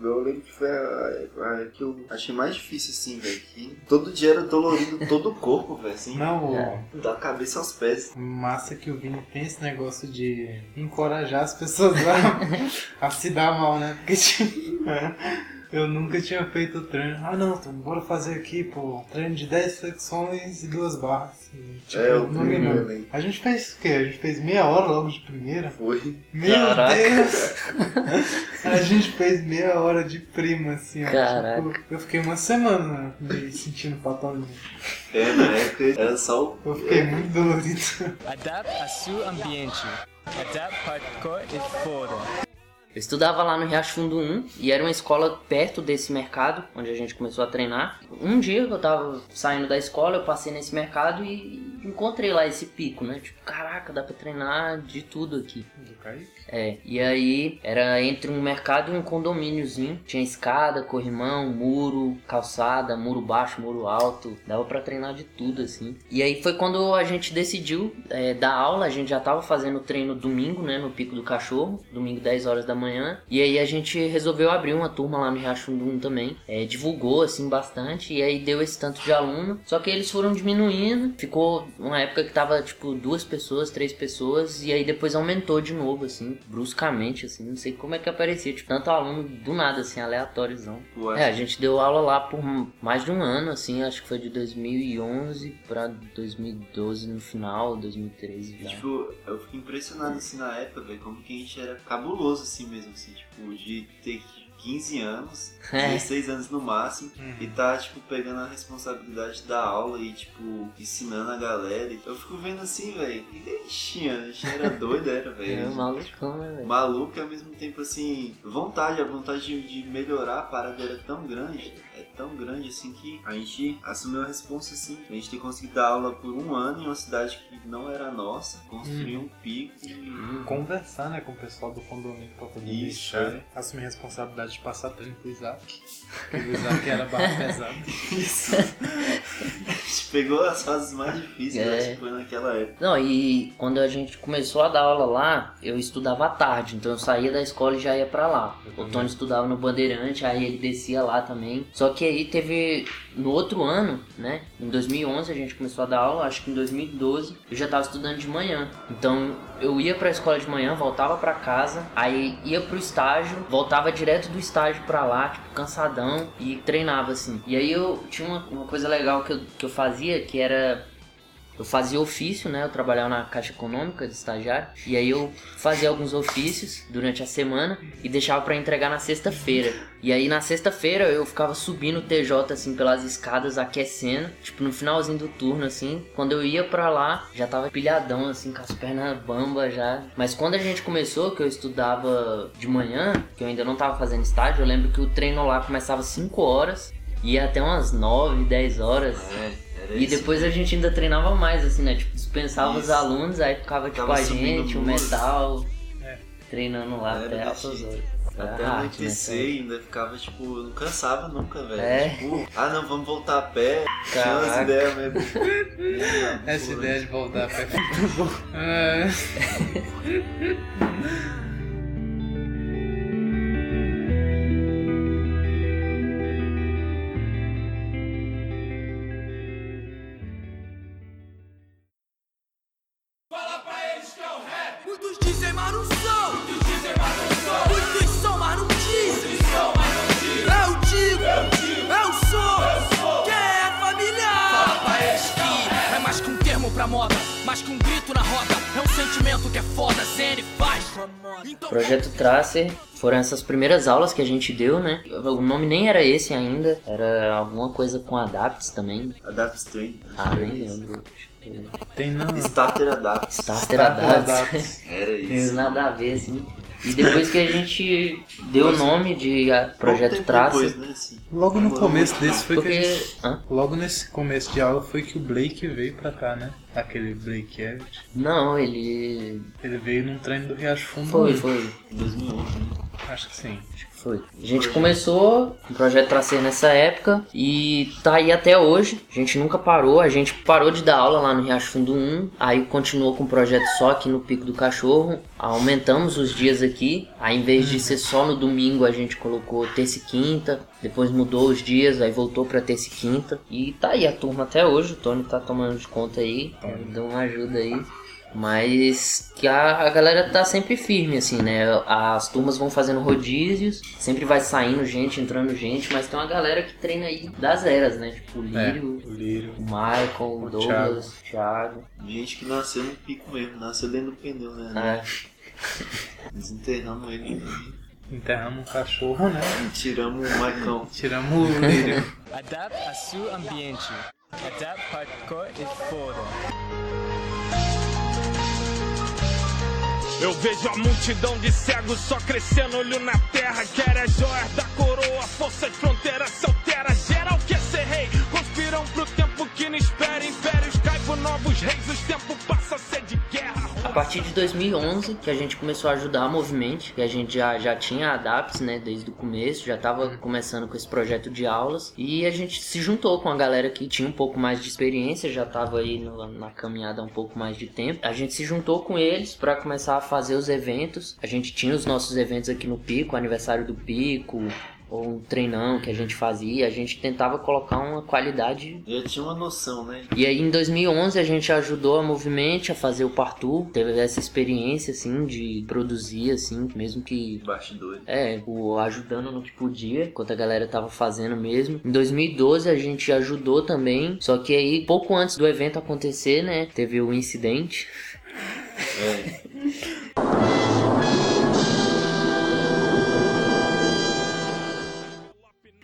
Eu lembro que foi a, a que eu achei mais difícil, assim, velho. Que todo dia era dolorido todo o corpo, velho, assim. não, É. Da cabeça aos pés. massa que o Vini tem esse negócio de encorajar as pessoas a, a se dar mal, né? Porque tipo, eu nunca tinha feito treino. Ah não, então bora fazer aqui, pô, treino de 10 flexões e duas barras. E, tipo, É, o primeiro, né? A gente fez o quê? A gente fez meia hora logo de primeira. Foi. Meu Caraca. Deus! A gente fez meia hora de prima, assim, ó. Caraca. Tipo, eu fiquei uma semana me sentindo fatalmente. É, na época era só o. Eu fiquei muito dolorido. Adapte a seu ambiente. Adapt Parkour é foda. Eu estudava lá no Riachundo 1 e era uma escola perto desse mercado, onde a gente começou a treinar. Um dia eu tava saindo da escola, eu passei nesse mercado e encontrei lá esse pico, né? Tipo, caraca, dá pra treinar de tudo aqui. É, e aí era entre um mercado e um condomíniozinho. Tinha escada, corrimão, muro, calçada, muro baixo, muro alto. Dava pra treinar de tudo, assim. E aí foi quando a gente decidiu é, dar aula. A gente já tava fazendo treino domingo, né, no Pico do Cachorro. Domingo, 10 horas da manhã. E aí a gente resolveu abrir uma turma lá no Riachundo 1 também. É, divulgou, assim, bastante. E aí deu esse tanto de aluno. Só que eles foram diminuindo. Ficou uma época que tava, tipo, duas pessoas, três pessoas. E aí depois aumentou de novo, assim, bruscamente, assim. Não sei como é que aparecia. Tipo, tanto aluno do nada, assim, aleatóriozão. É, a gente deu aula lá por mais de um ano, assim. Acho que foi de 2011 pra 2012 no final, 2013 já. Tipo, eu fiquei impressionado assim na época, velho, como que a gente era cabuloso assim mesmo, assim, tipo, de ter 15 anos, É. 16 anos no máximo, e tá, tipo, pegando a responsabilidade da aula e, tipo, ensinando a galera. Eu fico vendo assim, velho, que a gente era doido, era, É velho. malucão, né, velho? Maluco e ao mesmo tempo assim, vontade, a vontade de, de melhorar a parada era tão grande, é tão grande assim que a gente assumiu a responsa assim. A gente ter conseguido dar aula por um ano em uma cidade que não era nossa, construir um pico e. Conversar, né, com o pessoal do condomínio pra poder Isso, deixar. é. Assumir a responsabilidade de passar treino pro Isaac. Porque o Isaac era barra pesada. Isso. a gente pegou as fases mais difíceis, É. acho que foi naquela época. Não, e quando a gente começou a dar aula lá, eu estudava à tarde, então eu saía da escola e já ia pra lá. O Tony estudava no Bandeirante, aí ele descia lá também. Só que aí teve no outro ano, né? Em 2011 a gente começou a dar aula, acho que em 2012 eu já tava estudando de manhã. Então eu ia pra escola de manhã, voltava pra casa, aí ia pro estágio, voltava direto do estágio pra lá, tipo, cansadão e treinava assim. E aí eu tinha uma, uma coisa legal que eu, que eu fazia que era eu fazia ofício, né? Eu trabalhava na Caixa Econômica de estagiário. E aí eu fazia alguns ofícios durante a semana e deixava pra entregar na sexta-feira. E aí na sexta-feira eu ficava subindo o TJ assim pelas escadas, aquecendo. Tipo no finalzinho do turno assim. Quando eu ia pra lá, já tava pilhadão assim, com as pernas bambas já. Mas quando a gente começou, que eu estudava de manhã, que eu ainda não tava fazendo estágio, eu lembro que o treino lá começava às 5 horas. Ia até umas 9, 10 horas. É, E depois a gente ainda treinava mais, assim, né? Tipo, dispensava os Isso. alunos, aí ficava tipo Tava a gente, o metal, É. treinando lá Era até altas horas. Até né? anoitecer e ainda ficava, tipo, não cansava nunca, velho. É. Tipo, ah não, vamos voltar a pé. Tinha umas ideias mesmo. Essa ideia de voltar a pé Tracer foram essas primeiras aulas que a gente deu, né? O nome nem era esse ainda, era alguma coisa com Adapts também. Adapt Train. Ah, nem lembro. Tem não. Starter Adapt. Starter Starter Adapts. Adapts. Era Tem isso. nada a ver, assim. E depois que a gente deu o nome de Projeto Tracer, Depois, né, assim. Logo no começo desse foi que a porque... gente. Hã? Logo nesse começo de aula foi que o Blake veio pra cá, né? Aquele Blake Everett. Não, ele... Ele veio num treino do Riacho Fundo. Foi, foi. 2011, né? Acho que sim. Foi. A gente começou o projeto Tracer nessa época e tá aí até hoje. A gente nunca parou. A gente parou de dar aula lá no Riacho Fundo 1, aí continuou com o projeto só aqui no Pico do Cachorro. Aumentamos os dias aqui. Aí em vez de ser só no domingo, a gente colocou terça e quinta. Depois mudou os dias, aí voltou pra terça e quinta. E tá aí a turma até hoje. O Tony tá tomando de conta aí. Deu uma ajuda aí. Mas que a, a galera tá sempre firme, assim, né? As turmas vão fazendo rodízios, sempre vai saindo gente, entrando gente, mas tem uma galera que treina aí das eras, né? Tipo o É, Lírio, o Lírio. o Michael, o Douglas, o Thiago. Gente que nasceu no pico mesmo, nasceu dentro do pneu, né? É, Desenterramos ele Enterramos um cachorro, né? e tiramos o Maicão. Tiramos o Lírio. Adapte a seu ambiente. Adapte hardcore e foda. Eu vejo a multidão de cegos só crescendo, olho na terra. Quer as joias da coroa, força de fronteira se altera. Geral quer ser rei, conspiram pro tempo que não espera. Impérios caem por novos reis, os tempos passam a ser de guerra. A partir de 2011 que a gente começou a ajudar a Movimento, que a gente já, já tinha Adapts, né, desde o começo, já tava começando com esse projeto de aulas e a gente se juntou com a galera que tinha um pouco mais de experiência, já tava aí no- na caminhada há um pouco mais de tempo. A gente se juntou com eles para começar a fazer os eventos. A gente tinha os nossos eventos aqui no Pico, aniversário do Pico, ou um treinão que a gente fazia, a gente tentava colocar uma qualidade Eu tinha uma noção, né? e aí em 2011 a gente ajudou a Movimento a fazer o Partour, teve essa experiência assim de produzir assim, mesmo que Bastidores. é, o, ajudando no que podia, enquanto a galera tava fazendo mesmo. Em 2012 a gente ajudou também, só que aí pouco antes do evento acontecer, né, teve o incidente. É.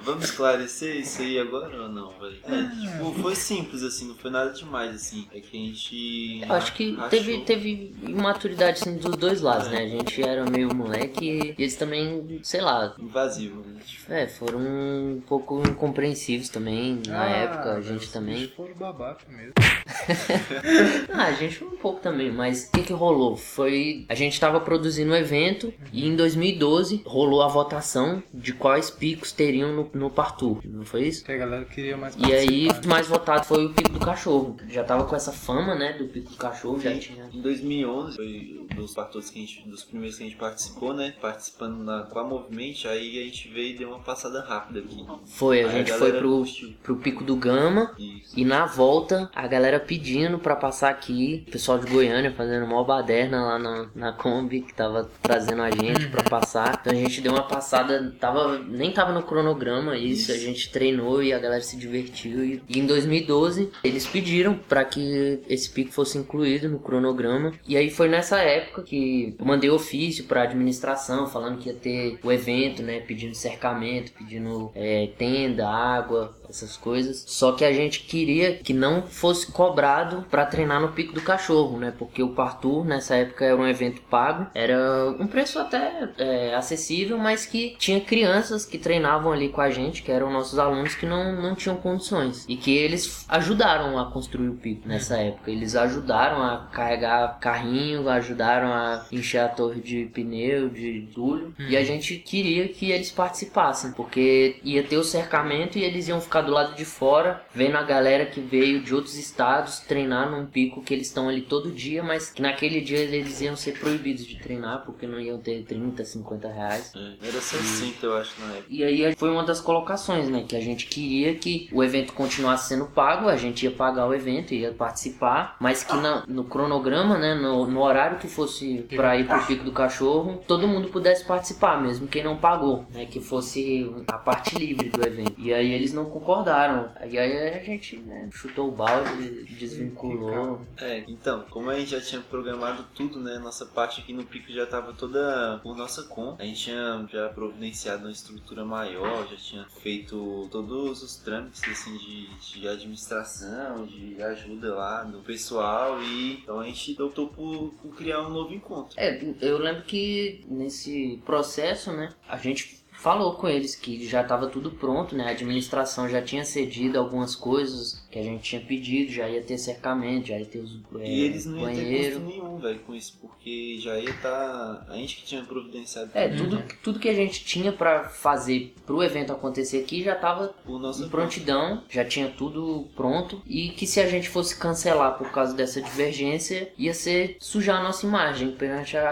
Vamos esclarecer isso aí agora ou não, velho? É, tipo, foi simples assim, não foi nada demais assim. É que a gente. Eu acho que achou- teve, teve imaturidade assim, dos dois lados, né? A gente era meio moleque e eles também, sei lá, Invasivo, né? Tipo, é, foram um pouco incompreensivos também na Ah, época, a gente também. foram babaca mesmo. Ah, a gente foi um pouco também, mas o que que rolou? Foi. A gente tava produzindo um evento e em 2012 rolou a votação de quais picos teriam no, no Partour, não foi isso? Que a galera queria mais E aí, mais votado foi o Pico do Cachorro. Já tava com essa fama, né, do Pico do Cachorro, já tinha. Em 2011, foi dos partos que a gente, dos primeiros que a gente participou, né? Participando na, com a Movimento, aí a gente veio e deu uma passada rápida aqui. Foi, a Aí gente foi galera pro, curtiu. pro Pico do Gama. Isso. E na volta, a galera pedindo pra passar aqui, o pessoal de Goiânia fazendo uma baderna lá na, na Kombi, que tava trazendo a gente pra passar. Então a gente deu uma passada, tava, nem tava no cronograma isso, a gente treinou e a galera se divertiu. E, e em 2012, eles pediram pra que esse pico fosse incluído no cronograma. E aí foi nessa época que eu mandei ofício pra administração, falando que ia ter o evento, né, pedindo cercamento, pedindo é, tenda, água, essas coisas. Só que a gente queria que não fosse cobrado pra treinar no Pico do Cachorro, né? Porque o Partour nessa época era um evento pago, era um preço até é, acessível, mas que tinha crianças que treinavam ali com a gente, que eram nossos alunos que não, não tinham condições e que eles ajudaram a construir o pico nessa época. Eles ajudaram a carregar carrinho, ajudaram a encher a torre de pneu, de entulho, e a gente queria que eles participassem, porque ia ter o cercamento e eles iam ficar do lado de fora, vendo a galera que veio de outros estados treinar num pico que eles estão ali todo dia, mas que naquele dia eles iam ser proibidos de treinar porque não iam ter 30, 50 reais. É, Era 60, eu acho, na época. E aí foi uma das colocações, né? Que a gente queria que o evento continuasse sendo pago, a gente ia pagar o evento, ia participar, mas que na- no cronograma, né? No, no horário que fosse pra ir pro Pico do Cachorro, todo mundo pudesse participar, mesmo quem não pagou, né? Que fosse a parte livre do evento. E aí eles não concordaram. E aí a gente né, chutou o balde, desvinculou. É, então, como a gente já tinha programado tudo, né? Nossa parte aqui no pico já tava toda por nossa conta. A gente tinha já providenciado uma estrutura maior, já tinha feito todos os trâmites assim de, de administração, de ajuda lá do pessoal e então a gente optou por, por criar um novo encontro. É, eu lembro que nesse processo, né, a gente falou com eles que já estava tudo pronto, né? A administração já tinha cedido algumas coisas que a gente tinha pedido, já ia ter cercamento, já ia ter os é, E eles não iam ter banheiro. custo nenhum, velho, com isso, porque já ia estar. A gente que tinha providenciado É, tudo tudo, tudo que a gente tinha pra fazer pro evento acontecer aqui já tava em prontidão, já tinha tudo pronto e que se a gente fosse cancelar por causa dessa divergência, ia ser sujar a nossa imagem perante a,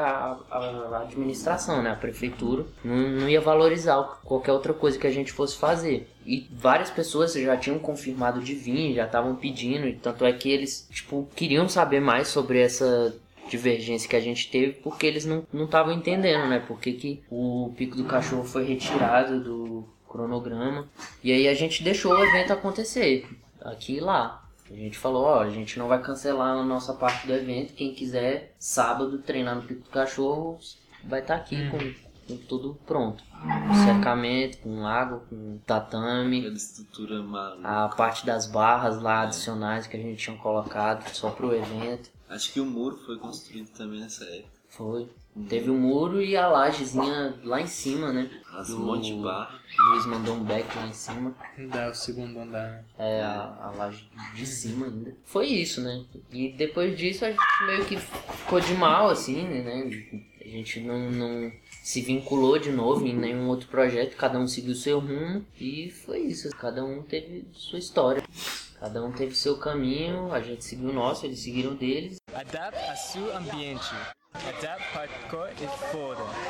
a- a administração, né, a prefeitura, não, não ia valorizar qualquer outra coisa que a gente fosse fazer. E várias pessoas já tinham confirmado de vir, já estavam pedindo, e tanto é que eles, tipo, queriam saber mais sobre essa divergência que a gente teve, porque eles não estavam entendendo, né? Porque que o Pico do Cachorro foi retirado do cronograma. E aí a gente deixou o evento acontecer, aqui e lá. A gente falou, ó, a gente não vai cancelar a nossa parte do evento. Quem quiser sábado treinar no Pico do Cachorro vai estar aqui com, com tudo pronto. Com cercamento, com água, com tatame, Aquela estrutura maluca. a parte das barras lá adicionais que a gente tinha colocado só pro evento. Acho que o muro foi construído também nessa época. Foi. Teve o muro e a lajezinha lá em cima, né? As Do- monte de barra. O Luiz mandou um back lá em cima. Dá o segundo andar. né? É, a, a laje de cima ainda. Foi isso, né? E depois disso a gente meio que ficou de mal, assim, né? Gente não, não se vinculou de novo em nenhum outro projeto, cada um seguiu seu rumo e foi isso. Cada um teve sua história. Cada um teve seu caminho, a gente seguiu o nosso, eles seguiram o deles. Adapte a seu ambiente.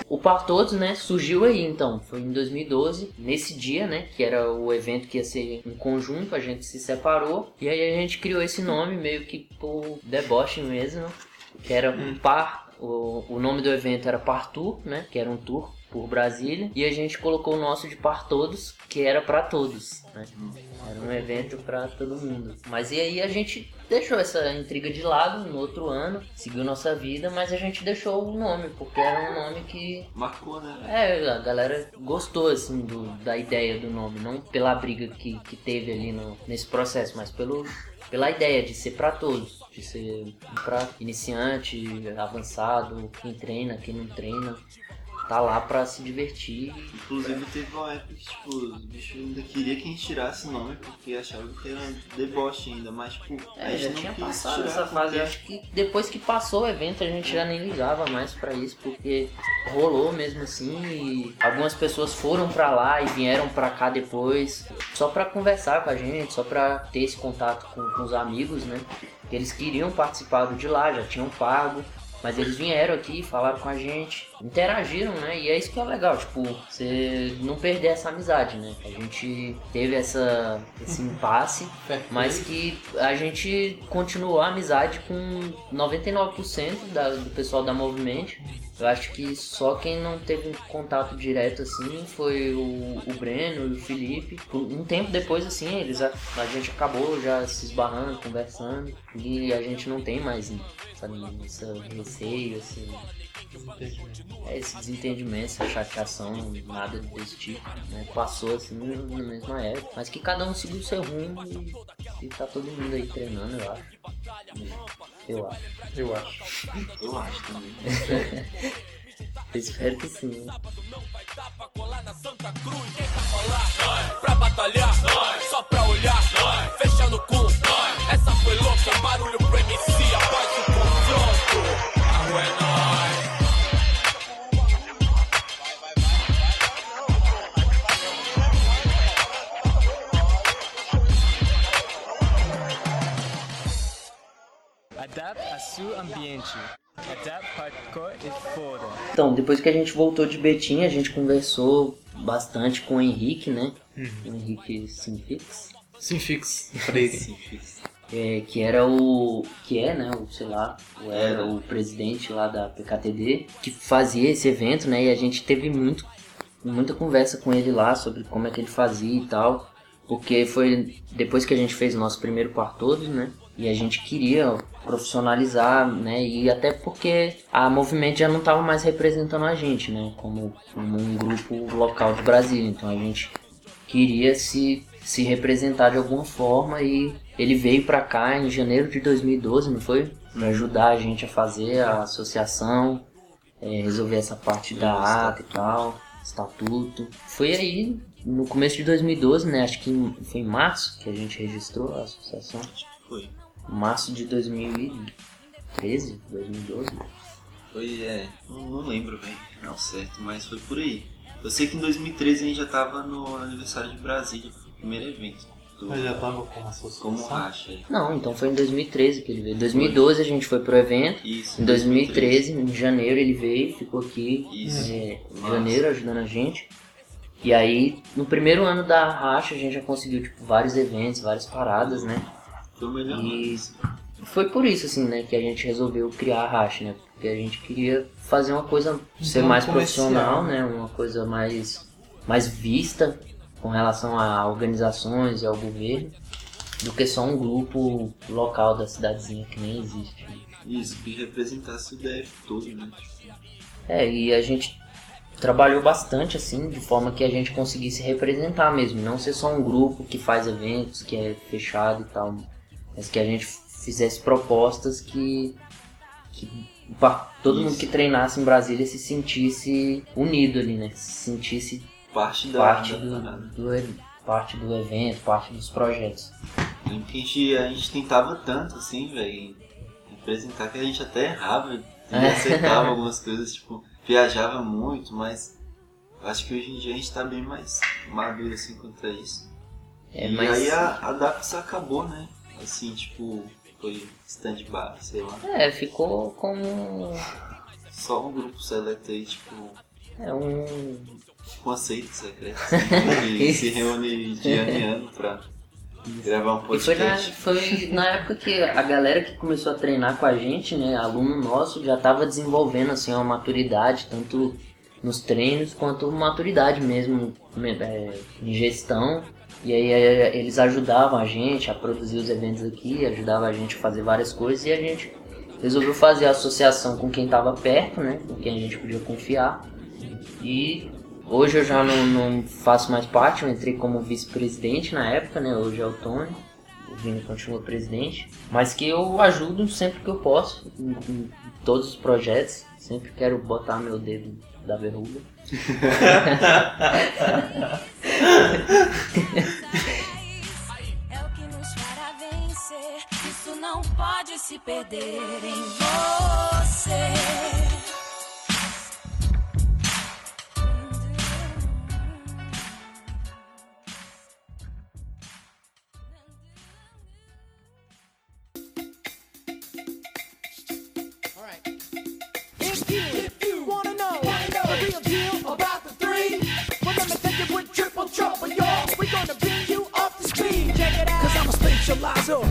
O Par Todos, né, surgiu aí então, foi em 2012, nesse dia, né, que era o evento que ia ser em conjunto, a gente se separou, e aí a gente criou esse nome meio que por deboche mesmo, que era um par, o, o nome do evento era Par Tour, né, que era um tour por Brasília, e a gente colocou o nosso de Par Todos, que era para todos, né, era um evento para todo mundo. Mas e aí a gente deixou essa intriga de lado no outro ano, seguiu nossa vida, mas a gente deixou o nome, porque era um nome que Marcou, né? é, a galera gostou assim do, da ideia do nome, não pela briga que, que teve ali no, nesse processo, mas pelo, pela ideia de ser pra todos, de ser pra iniciante, avançado, quem treina, quem não treina, tá lá pra se divertir. Inclusive teve uma época que, tipo, os bichos ainda queria que a gente tirasse o nome porque achavam que era deboche ainda, mas tipo, a É, gente já não tinha passado essa fase. acho que depois que passou o evento a gente já nem ligava mais pra isso, porque rolou mesmo assim. E algumas pessoas foram pra lá e vieram pra cá depois, só pra conversar com a gente, só pra ter esse contato com, com os amigos, né? Eles queriam participar do de lá, já tinham pago. Mas eles vieram aqui, falaram com a gente, interagiram, né? E é isso que é legal, tipo, você não perder essa amizade, né? A gente teve essa, esse impasse, mas que a gente continuou a amizade com 99% da, do pessoal da Movimento. Eu acho que só quem não teve um contato direto assim foi o, o Breno e o Felipe. Um tempo depois, assim, eles a, a gente acabou já se esbarrando, conversando. E a gente não tem mais sabe, essa receio, assim. É esse desentendimento, essa chateação, nada desse tipo, né? Passou assim na mesma época. Mas que cada um seguiu seu rumo e, e tá todo mundo aí treinando, eu acho. Eu acho. Eu acho. Eu acho também. Eu espero que sim. né? Pra batalhar, só pra olhar, fechando com. Essa foi louca, barulho pro MC Adapte a seu ambiente. Adapte hardcore e foda. Então, depois que a gente voltou de Betim, a gente conversou bastante com o Henrique, né? O Henrique Simfix. Sinfix. Freire. é, que era o que é né o sei lá o era o presidente lá da PKTD que fazia esse evento né e a gente teve muito muita conversa com ele lá sobre como é que ele fazia e tal porque foi depois que a gente fez o nosso primeiro par todos né e a gente queria profissionalizar né e até porque a movimento já não estava mais representando a gente né como, como um grupo local de Brasília então a gente queria se se representar de alguma forma e ele veio pra cá em janeiro de 2012, não foi? Pra ajudar a gente a fazer a associação, é, resolver essa parte da ata e tal, estatuto. Foi aí no começo de 2012, né? Acho que foi em março que a gente registrou a associação. Foi. Março de 2013, 2012. Foi, é. Não, não lembro, velho. Não, certo, mas foi por aí. Eu sei que em 2013 a gente já tava no aniversário de Brasília, foi o primeiro evento. Do, Mas já tava com associação. como racha aí. Não, então foi em 2013 que ele veio. Em 2012 a gente foi pro evento. Isso. Em 2013, em janeiro, ele veio, ficou aqui Isso. é, em janeiro ajudando a gente. E aí, no primeiro ano da racha, a gente já conseguiu tipo, vários eventos, várias paradas, né? Melhor. E-. Foi por isso, assim, né, que a gente resolveu criar a racha, né? Porque a gente queria fazer uma coisa, ser mais comercial, profissional, né? Uma coisa mais, mais vista com relação a organizações e ao governo, do que só um grupo local da cidadezinha que nem existe. Isso, que representasse o DF todo, né? É, e a gente trabalhou bastante assim, de forma que a gente conseguisse representar mesmo, não ser só um grupo que faz eventos, que é fechado e tal, mas que a gente fizesse propostas que, que todo mundo Isso. que treinasse em Brasília se sentisse unido ali, né? Se sentisse Parte da. parte da do, do, parte do evento, parte dos projetos. Lembro que a gente, a gente tentava tanto, assim, velho, representar que a gente até errava e É. acertava algumas coisas, tipo, viajava muito, mas acho que hoje em dia a gente tá bem mais maduro, assim, quanto a isso. É, e mas aí a, a DAPS acabou, né? Assim, tipo, foi stand-by, sei lá. é, ficou como Só um grupo seleto aí, tipo, é um com aceito secreto, assim, que se reúne de ano em ano pra gravar um E foi na, podcast. foi na época que a galera que começou a treinar com a gente, né, aluno nosso, já estava desenvolvendo assim uma maturidade, tanto nos treinos quanto maturidade mesmo me- é, em gestão. E aí é, eles ajudavam a gente a produzir os eventos aqui, ajudavam a gente a fazer várias coisas e a gente resolveu fazer a associação com quem estava perto, né, com quem a gente podia confiar. E hoje eu já não, não faço mais parte, eu entrei como vice-presidente na época, né? Hoje é o Tony, o Vini continua presidente. Mas que eu ajudo sempre que eu posso, em, em todos os projetos. Sempre quero botar meu dedo da verruga. É o que nos fará vencer. Isso não pode se perder em você. Reviser,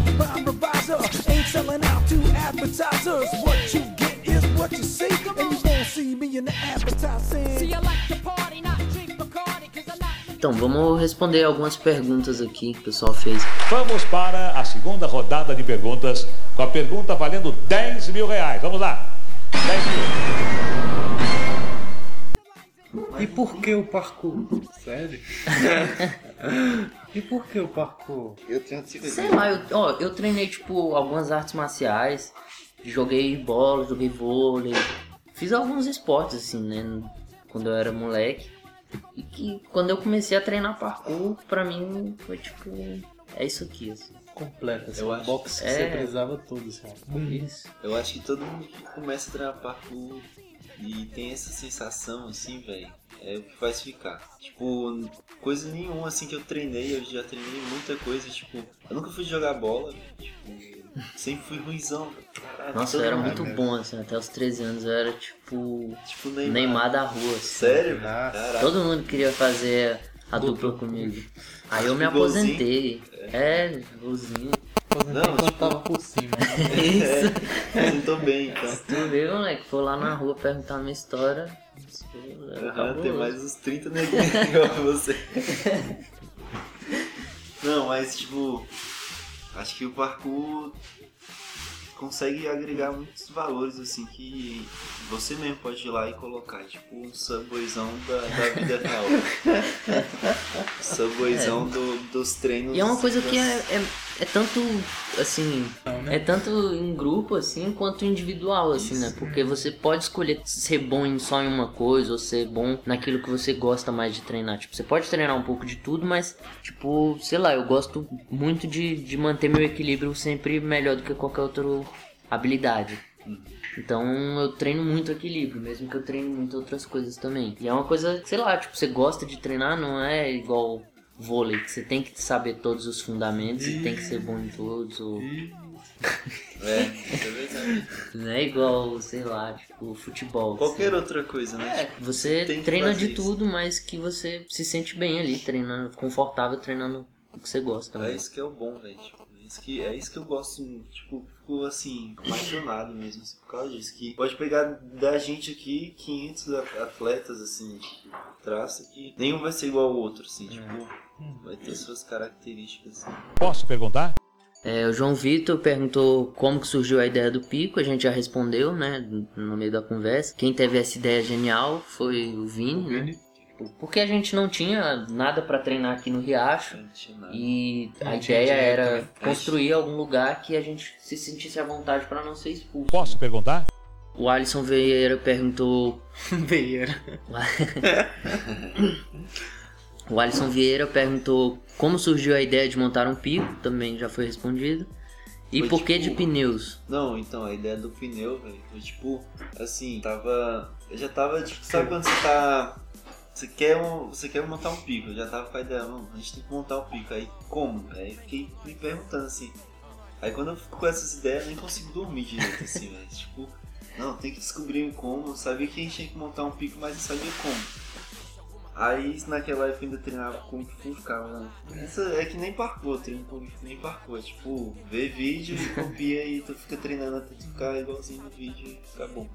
ain't selling out to advertisers. What you get is what you see, and you won't see me in the advertising. See, I like to party, not drink Bacardi, cause I'm not. Então, vamos responder algumas perguntas aqui que o pessoal fez. Vamos para a segunda rodada de perguntas, com a pergunta valendo 10 mil reais. Vamos lá. Por que o parkour? Sério? e por que o parkour? Eu tenho Sei lá, eu, ó, eu treinei, tipo, algumas artes marciais. Joguei bola, joguei vôlei. Fiz alguns esportes, assim, né? Quando eu era moleque. E que quando eu comecei a treinar parkour, pra mim foi tipo. É isso aqui, assim. Completa, assim, Eu um acho- box que é. você precisava todo, assim. Isso. Eu acho que todo mundo que começa a treinar parkour e tem essa sensação assim, velho, é o que faz ficar. Tipo, coisa nenhuma assim que eu treinei, eu já treinei muita coisa, tipo, eu nunca fui jogar bola, tipo, sempre fui ruizão, caralho. Nossa, eu era muito mesmo. bom, assim, até os 13 anos eu era tipo. Tipo, Neymar. Neymar da rua. assim. Sério? Caralho. Todo mundo queria fazer a dupla Dupla. comigo. Aí eu me golzinho. aposentei. É, golzinho. Aposentou Não, tipo- cima. Isso. É, sentou bem, então. Tu vê, moleque, for lá na rua perguntar a minha história. Aham, tem mais uns 30 neguinhos igual você. Não, mas tipo, acho que o parkour consegue agregar muitos valores assim que você mesmo pode ir lá e colocar, tipo um subwayzão da, da vida real. subwayzão do- dos treinos. E é uma coisa que é, das- é, é tanto, assim, é tanto em grupo, assim, quanto individual, assim, né? Porque você pode escolher ser bom em só em uma coisa, ou ser bom naquilo que você gosta mais de treinar. Tipo, você pode treinar um pouco de tudo, mas, tipo, sei lá, eu gosto muito de, de manter meu equilíbrio sempre melhor do que qualquer outra habilidade. Então eu treino muito equilíbrio, mesmo que eu treine muitas outras coisas também. E é uma coisa, sei lá, tipo, você gosta de treinar, não é igual vôlei, que você tem que saber todos os fundamentos e tem que ser bom em todos, ou É, é não é igual, sei lá, tipo, futebol. Qualquer outra coisa, né? É, você treina de isso. tudo, mas que você se sente bem ali, treinando, confortável treinando o que você gosta. É né? isso que é o bom, velho. Tipo, é isso que, é isso que eu gosto, tipo, fico assim, apaixonado mesmo, assim, por causa disso. Que pode pegar da gente aqui 500 a- atletas, assim, tipo, traça que nenhum vai ser igual ao outro, assim, tipo, vai ter suas características. Posso perguntar? É, o João Vitor perguntou como que surgiu a ideia do pico, a gente já respondeu, né, no meio da conversa. Quem teve essa ideia genial foi o Vini, né? Tipo, Porque a gente não tinha nada pra treinar aqui no Riacho e a Não ideia era né? construir algum lugar que a gente se sentisse à vontade pra não ser expulso. Posso perguntar? O Alisson Vieira perguntou Vieira. O Alisson Vieira perguntou como surgiu a ideia de montar um pico, também já foi respondido. E Foi por que tipo- de pneus? Não, então, a ideia do pneu, velho, foi tipo, assim, tava. Eu já tava, tipo, sabe quando você tá. Você quer, um, você quer montar um pico, eu já tava com a ideia, mano, a gente tem que montar um pico. Aí como? Aí fiquei me perguntando assim. Aí quando eu fico com essas ideias, eu nem consigo dormir direito, assim, velho. Tipo, não, tem que descobrir como. Eu sabia que a gente tinha que montar um pico, mas não sabia como. Aí naquela época ainda treinava Kung Fu, ficava. né? Isso é que nem parkour, treino Kung Fu nem parkour. É tipo, vê vídeo copia e tu fica treinando até tu ficar igualzinho no vídeo e ficar bom.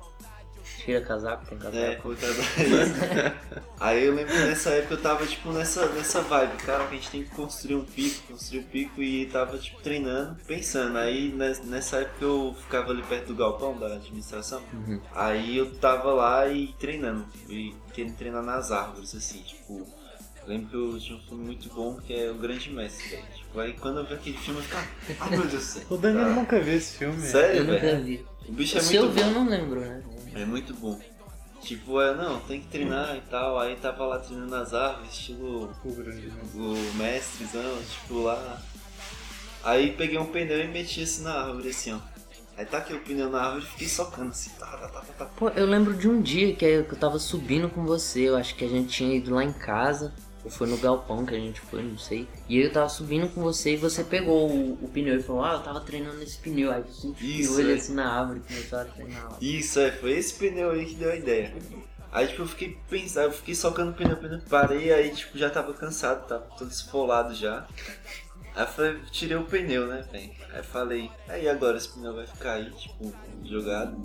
Tira casaco, tem casaco. É, foi cada isso. Aí eu lembro que nessa época eu tava tipo nessa, nessa vibe, cara, que a gente tem que construir um pico, construir um pico e tava tipo treinando, pensando. Aí nes- nessa época eu ficava ali perto do galpão da administração. Uhum. Aí eu tava lá e treinando, e querendo treinar nas árvores, assim, tipo. Lembro que eu tinha um filme muito bom que é O Grande Mestre, velho. Tipo, aí quando eu vi aquele filme eu ficava, ah meu Deus do céu. O Daniel Ah, nunca viu esse filme. Sério, Eu nunca velho? vi. O bicho é Se muito eu vi, bom. eu não lembro, né? É muito bom. Tipo, é, não, tem que treinar e tal. Aí tava lá treinando nas árvores, estilo O grande o mestrezão, tipo lá. Aí peguei um pneu e meti assim na árvore, assim, ó. Aí taquei o pneu na árvore e fiquei socando assim, tá, tá, tá, tá, tá. Pô, eu lembro de um dia que eu que eu tava subindo com você, eu acho que a gente tinha ido lá em casa, ou foi no galpão que a gente foi, não sei. E eu tava subindo com você e você pegou o, o pneu e falou, ah, eu tava treinando nesse pneu. Aí você enfiou Isso, ele é. assim na árvore e começou a treinar lá. Isso, é, foi esse pneu aí que deu a ideia. Aí tipo, eu fiquei pensando, eu fiquei socando o pneu, pneu, parei, aí tipo, já tava cansado, tava todo esfolado já. Aí eu falei, tirei o pneu, né, velho? Aí falei, aí agora esse pneu vai ficar aí, tipo, jogado.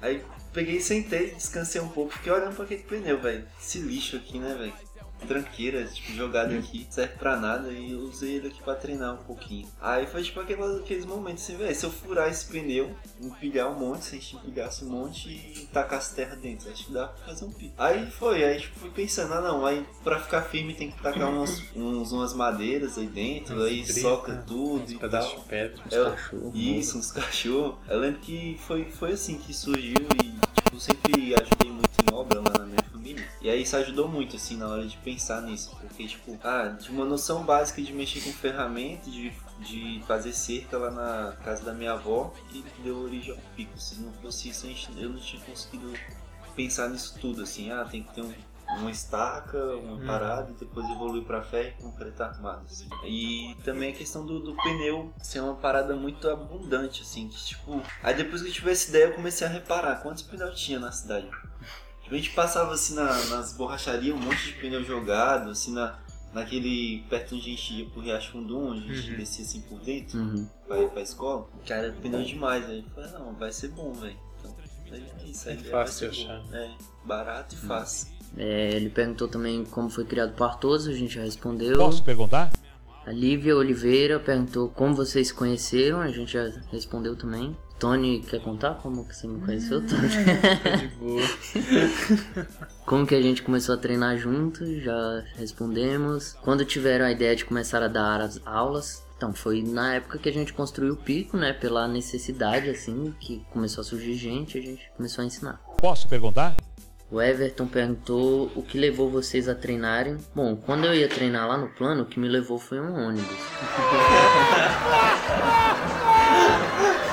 Aí peguei e sentei, descansei um pouco, fiquei olhando pra aquele pneu, velho. Esse lixo aqui, né, velho? Tranqueira, tipo, jogado aqui, serve pra nada, e eu usei ele aqui pra treinar um pouquinho. Aí foi tipo aquelas, aqueles momentos assim, velho, se eu furar esse pneu, empilhar um monte, se a gente empilhasse um monte e tacasse terra dentro, acho que dá pra fazer um pico. Aí foi, aí tipo, fui pensando, ah não, aí pra ficar firme tem que tacar uns, uns, umas madeiras aí dentro, aí brita, soca tudo e tal. de pedra. Eu- cachorro. Isso, uns cachorros. Eu lembro que foi, foi assim que surgiu e tipo, sempre ajudei muito em obra lá na minha família. E aí isso ajudou muito, assim, na hora de pensar nisso. Porque, tipo, ah, de uma noção básica de mexer com ferramenta, de, de fazer cerca lá na casa da minha avó, que deu origem ao pico. Se não fosse isso, eu não tinha conseguido pensar nisso tudo, assim, ah, tem que ter um, uma estaca, uma parada, e depois evoluir pra ferro e concreto armado, assim. E também a questão do, do pneu ser uma parada muito abundante, assim, que tipo... Aí depois que eu tive essa ideia, eu comecei a reparar quantos pneus tinha na cidade. A gente passava, assim, na- nas borracharias, um monte de pneu jogado, assim, na... Naquele, perto onde a gente ia pro Riacho Fundum, onde a gente Uhum. descia assim por dentro, Uhum. pra ir pra escola. Cara, pneu demais, aí eu falei, não, vai ser bom, velho. Então, aí é isso, aí É fácil achar. É, barato e fácil. É, ele perguntou também como foi criado o Partoso, a gente já respondeu. Posso perguntar? A Lívia Oliveira perguntou como vocês se conheceram, a gente já respondeu também. Tony, quer contar como que você me conheceu, Tony? Tá de boa. como que a gente começou a treinar juntos, já respondemos. Quando tiveram a ideia de começar a dar as aulas, então foi na época que a gente construiu o pico, né, pela necessidade, assim, que começou a surgir gente, a gente começou a ensinar. Posso perguntar? O Everton perguntou o que levou vocês a treinarem. Bom, quando eu ia treinar lá no plano, o que me levou foi um ônibus.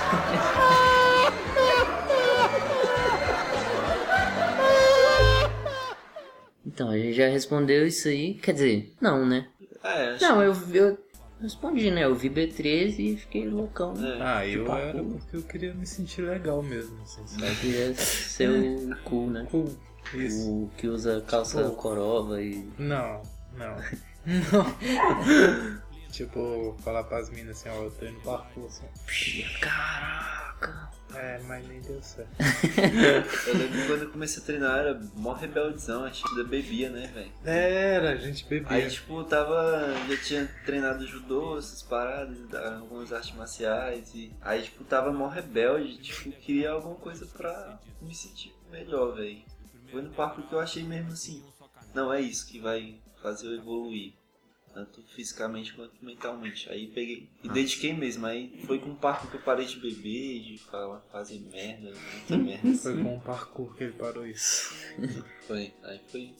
Então, a gente já respondeu isso aí. Quer dizer, não, né? É, acho Não, eu, eu respondi, né? Eu vi B13 e fiquei loucão. É. Ah, eu Tipo, era cool. porque eu queria me sentir legal mesmo, assim, Eu sabe? queria ser o cool, né? Cool. Isso. O que usa calça Tipo- corova e. Não, não. Não. tipo, falar pras minas assim, ó, eu tô indo parkour, assim. Caraca! É, mas nem deu certo. Eu lembro que quando eu comecei a treinar, era mó rebeldezão, a gente ainda bebia, né, velho? Era, a gente bebia. Aí, tipo, tava. Já tinha treinado judô, essas paradas, algumas artes marciais. E aí, tipo, tava mó rebelde, tipo, queria alguma coisa pra me sentir melhor, velho. Foi no parque que eu achei mesmo assim. Não, é isso que vai fazer eu evoluir. Tanto fisicamente quanto mentalmente. Aí peguei e dediquei mesmo. Aí foi com o parque que eu parei de beber, de falar, fazer merda, muita merda. Foi com o parkour que ele parou isso. Foi. Aí foi,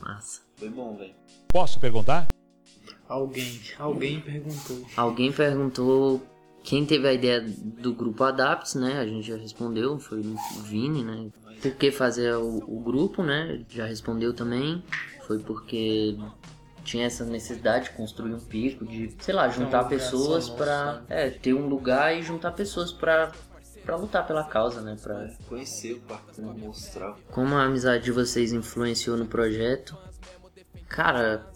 Massa. foi bom, velho. Posso perguntar? Alguém, alguém perguntou. Alguém perguntou quem teve a ideia do grupo Adapts, né? A gente já respondeu, foi o Vini, né? Por que fazer o, o grupo, né? Já respondeu também. Foi porque tinha essa necessidade de construir um pico, de, sei lá, juntar pessoas pra. nosso, É, ter um lugar e juntar pessoas pra, pra lutar pela causa, né? Pra, Conhecer o parkour, mostrar. como a amizade de vocês influenciou no projeto? Cara,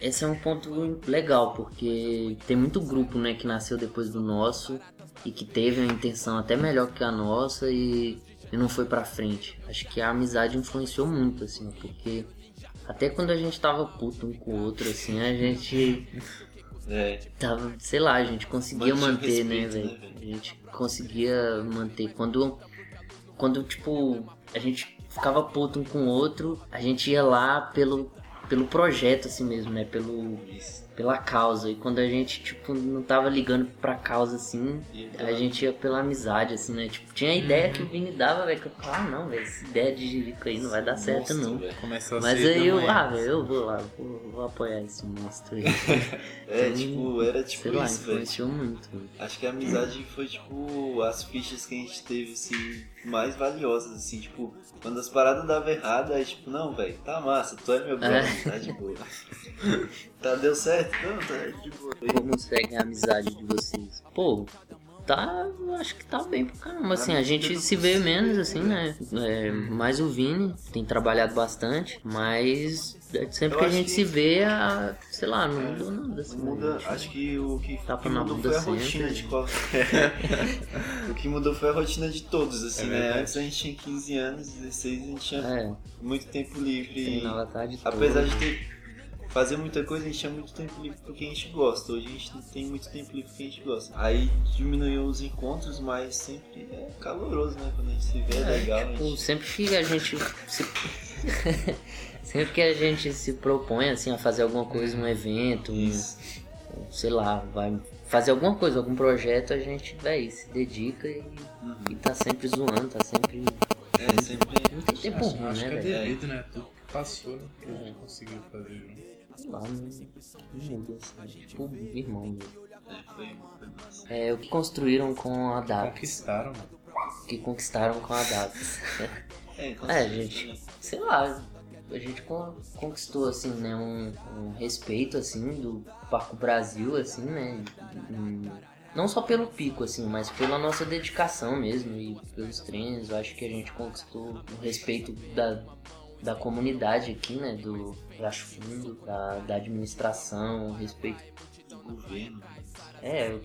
esse é um ponto legal, porque tem muito grupo, né, que nasceu depois do nosso e que teve uma intenção até melhor que a nossa e, e não foi pra frente. Acho que a amizade influenciou muito, assim, porque até quando a gente tava puto um com o outro, assim, a gente É, tava, sei lá, a gente conseguia Mantinha manter, né, respeito, velho? né, velho? A gente conseguia manter. Quando, quando, tipo, a gente ficava puto um com o outro, a gente ia lá pelo, pelo projeto, assim mesmo, né? Pelo, pela causa. E quando a gente, tipo, não tava ligando pra causa, assim, a gente ia pela amizade, assim, né? Tipo, tinha a ideia que o Vini dava, velho, que eu falava, ah, não, velho, essa ideia de Jirico aí não vai dar certo, não. Mas aí eu, manhã. ah, velho, eu vou lá, vou, vou apoiar esse monstro aí. É, Então, tipo, era tipo Sei lá, isso, velho. influenciou muito. Acho que a amizade foi, tipo, as fichas que a gente teve, assim, mais valiosas, assim, tipo, quando as paradas davam errado, aí, tipo, não, velho, tá massa, tu é meu brother, tá de boa. tá, deu certo? Não, tá de boa. Como segue a amizade de vocês? Pô, tá. Acho que tá bem pra caramba. Assim, a gente se vê menos, assim, né? É, mais o Vini tem trabalhado bastante, mas é sempre Eu que a gente que- se vê, a, sei lá, não mudou nada. Assim, Muda, né? acho que o que, Tapa que mudou foi a sempre. rotina de qualquer. o que mudou foi a rotina de todos, assim, É né? verdade. Antes a gente tinha 15 anos, 16, a gente tinha É, muito tempo livre. tarde toda. Apesar de ter. Fazer muita coisa, a gente tinha muito tempo livre porque a gente gosta. Hoje a gente não tem muito tempo livre porque a gente gosta. Aí diminuiu os encontros, mas sempre é caloroso, né? Quando a gente se vê é legal. Tipo, gente- sempre que a gente se... sempre que a gente se propõe assim a fazer alguma coisa, um evento, um, sei lá, vai fazer alguma coisa, algum projeto, a gente véi, se dedica e, e tá sempre zoando, tá sempre. É, sempre. Não tem tempo Acho, ruim, acho né, que é devido, né? Tudo que passou, né? Que a gente conseguiu fazer junto. Sei lá, não, assim, tipo irmão mesmo. É, o que construíram com a DAPS. Conquistaram. Que conquistaram com a DAPS. É, É, gente, né? sei lá, a gente con- conquistou, assim, né, um, um respeito, assim, do Parco Brasil, assim, né, não só pelo pico, assim, mas pela nossa dedicação mesmo e pelos treinos, eu acho que a gente conquistou o respeito da, da comunidade aqui, né, do Riacho Fundo, da, da administração, respeito Do governo. é,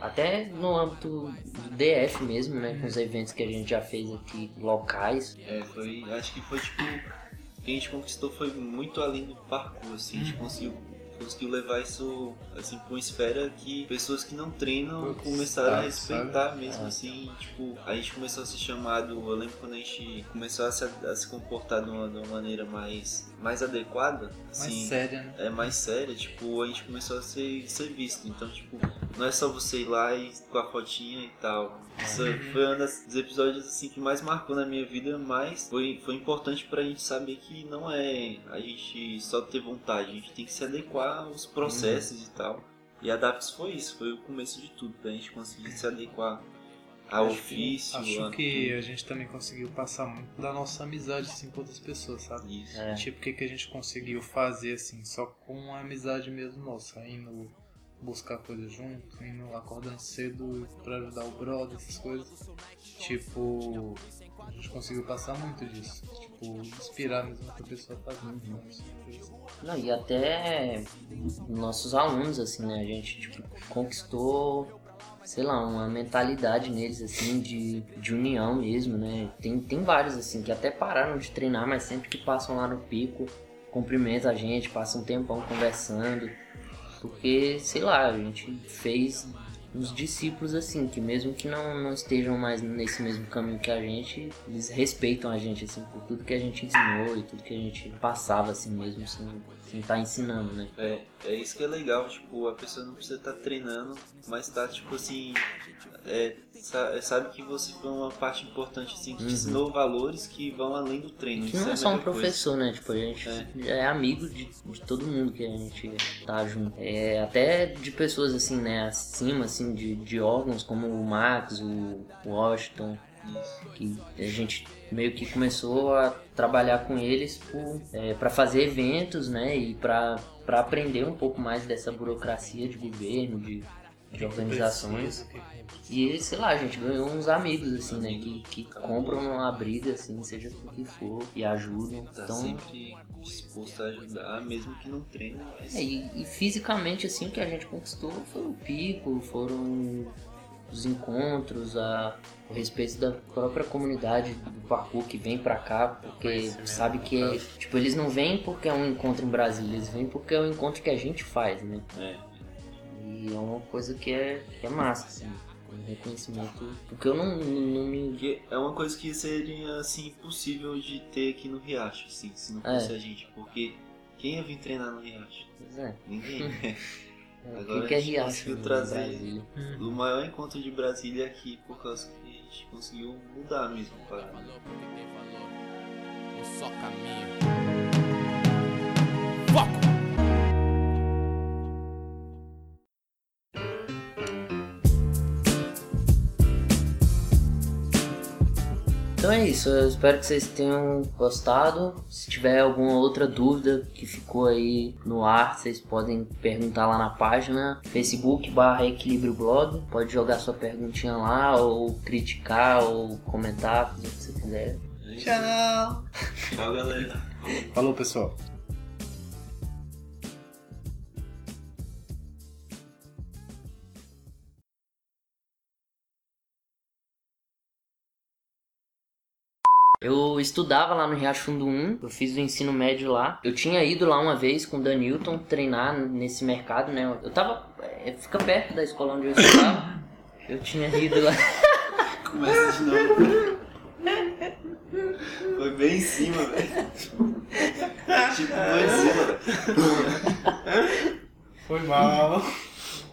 até no âmbito do DF mesmo, né? Com os eventos que a gente já fez aqui locais. É, foi. Acho que foi tipo. O que a gente conquistou foi muito além do parkour, assim. A gente conseguiu, conseguiu levar isso assim pra uma esfera que pessoas que não treinam começaram a tá, respeitar mesmo, assim. Tipo, a gente começou a ser chamado. Eu lembro quando a gente começou a se, a se comportar de uma, de uma maneira mais, mais adequada. Mais Assim, séria, né? é mais séria, tipo, a gente começou a ser, ser visto. Então, tipo, não é só você ir lá e com a fotinha e tal. Isso foi um dos episódios assim que mais marcou na minha vida, mas foi, foi importante pra gente saber que não é a gente só ter vontade, a gente tem que se adequar aos processos e tal. E a DAPS foi isso, foi o começo de tudo, pra gente conseguir se adequar ao Acho que- ofício. Acho a que a gente também conseguiu passar muito da nossa amizade assim com outras pessoas, sabe? Isso. É. Tipo, o que, que a gente conseguiu fazer assim, só com a amizade mesmo nossa, indo buscar coisas junto, indo acordando cedo pra ajudar o brother, essas coisas. Tipo, a gente conseguiu passar muito disso. Tipo, inspirar mesmo outra pessoa a fazer. Então, isso foi isso. Não, e até nossos alunos, assim, né? A gente tipo, conquistou, sei lá, uma mentalidade neles, assim, de, de união mesmo, né? Tem, tem vários, assim, que até pararam de treinar, mas sempre que passam lá no pico, cumprimentam a gente, passam um tempão conversando. Porque, sei lá, a gente fez uns discípulos assim, que mesmo que não, não estejam mais nesse mesmo caminho que a gente, eles respeitam a gente, assim, por tudo que a gente ensinou e tudo que a gente passava, assim mesmo, sem sem estar ensinando, né? É, é isso que é legal, tipo, a pessoa não precisa estar treinando, mas tá, tipo assim, é, sa- sabe que você foi uma parte importante, assim, que te ensinou valores que vão além do treino. Que não é a só um melhor coisa. professor, né? Tipo, a gente É. é amigo de, de todo mundo que a gente tá junto. É, até de pessoas assim, né, acima, assim, de, de órgãos como o Max, o Washington, que a gente meio que começou a trabalhar com eles para fazer eventos, né, e para aprender um pouco mais dessa burocracia de governo, de, de organizações. E, sei lá, a gente ganhou uns amigos, assim, né, que, que compram uma briga, assim, seja por que for, e ajudam. Tá Então, sempre disposto a ajudar, mesmo que não treine, é, e, e fisicamente, assim, o que a gente conquistou foi o pico, foram os encontros, a, o respeito da própria comunidade do parkour que vem pra cá, porque Conhecimento, sabe que, tipo, eles não vêm porque é um encontro em Brasília, eles vêm porque é um encontro que a gente faz, né? É. E é uma coisa que é, que é massa, assim, um reconhecimento. Porque eu não, não me. É uma coisa que seria, assim, impossível de ter aqui no Riacho, assim, se não É. fosse a gente, porque quem ia vir treinar no Riacho? Pois é, Ninguém. é, Agora o que é a gente Riacho conseguiu né, trazer- o maior encontro de Brasília aqui, por causa que a gente conseguiu mudar mesmo a parada. Só caminho. Foco! Então é isso, eu espero que vocês tenham gostado. Se tiver alguma outra dúvida que ficou aí no ar, vocês podem perguntar lá na página Facebook barra Equilíbrio Blog. Pode jogar sua perguntinha lá, ou criticar, ou comentar, fazer o que você quiser. Tchau! Tchau, galera! Falou, pessoal. Eu estudava lá no Riachundo 1, eu fiz o ensino médio lá. Eu tinha ido lá uma vez com o Danilton treinar nesse mercado, né? Eu tava. é, Fica perto da escola onde eu estudava. Eu tinha ido lá. Começa de novo. Foi bem em cima, velho. Tipo, foi em cima, velho. Foi mal.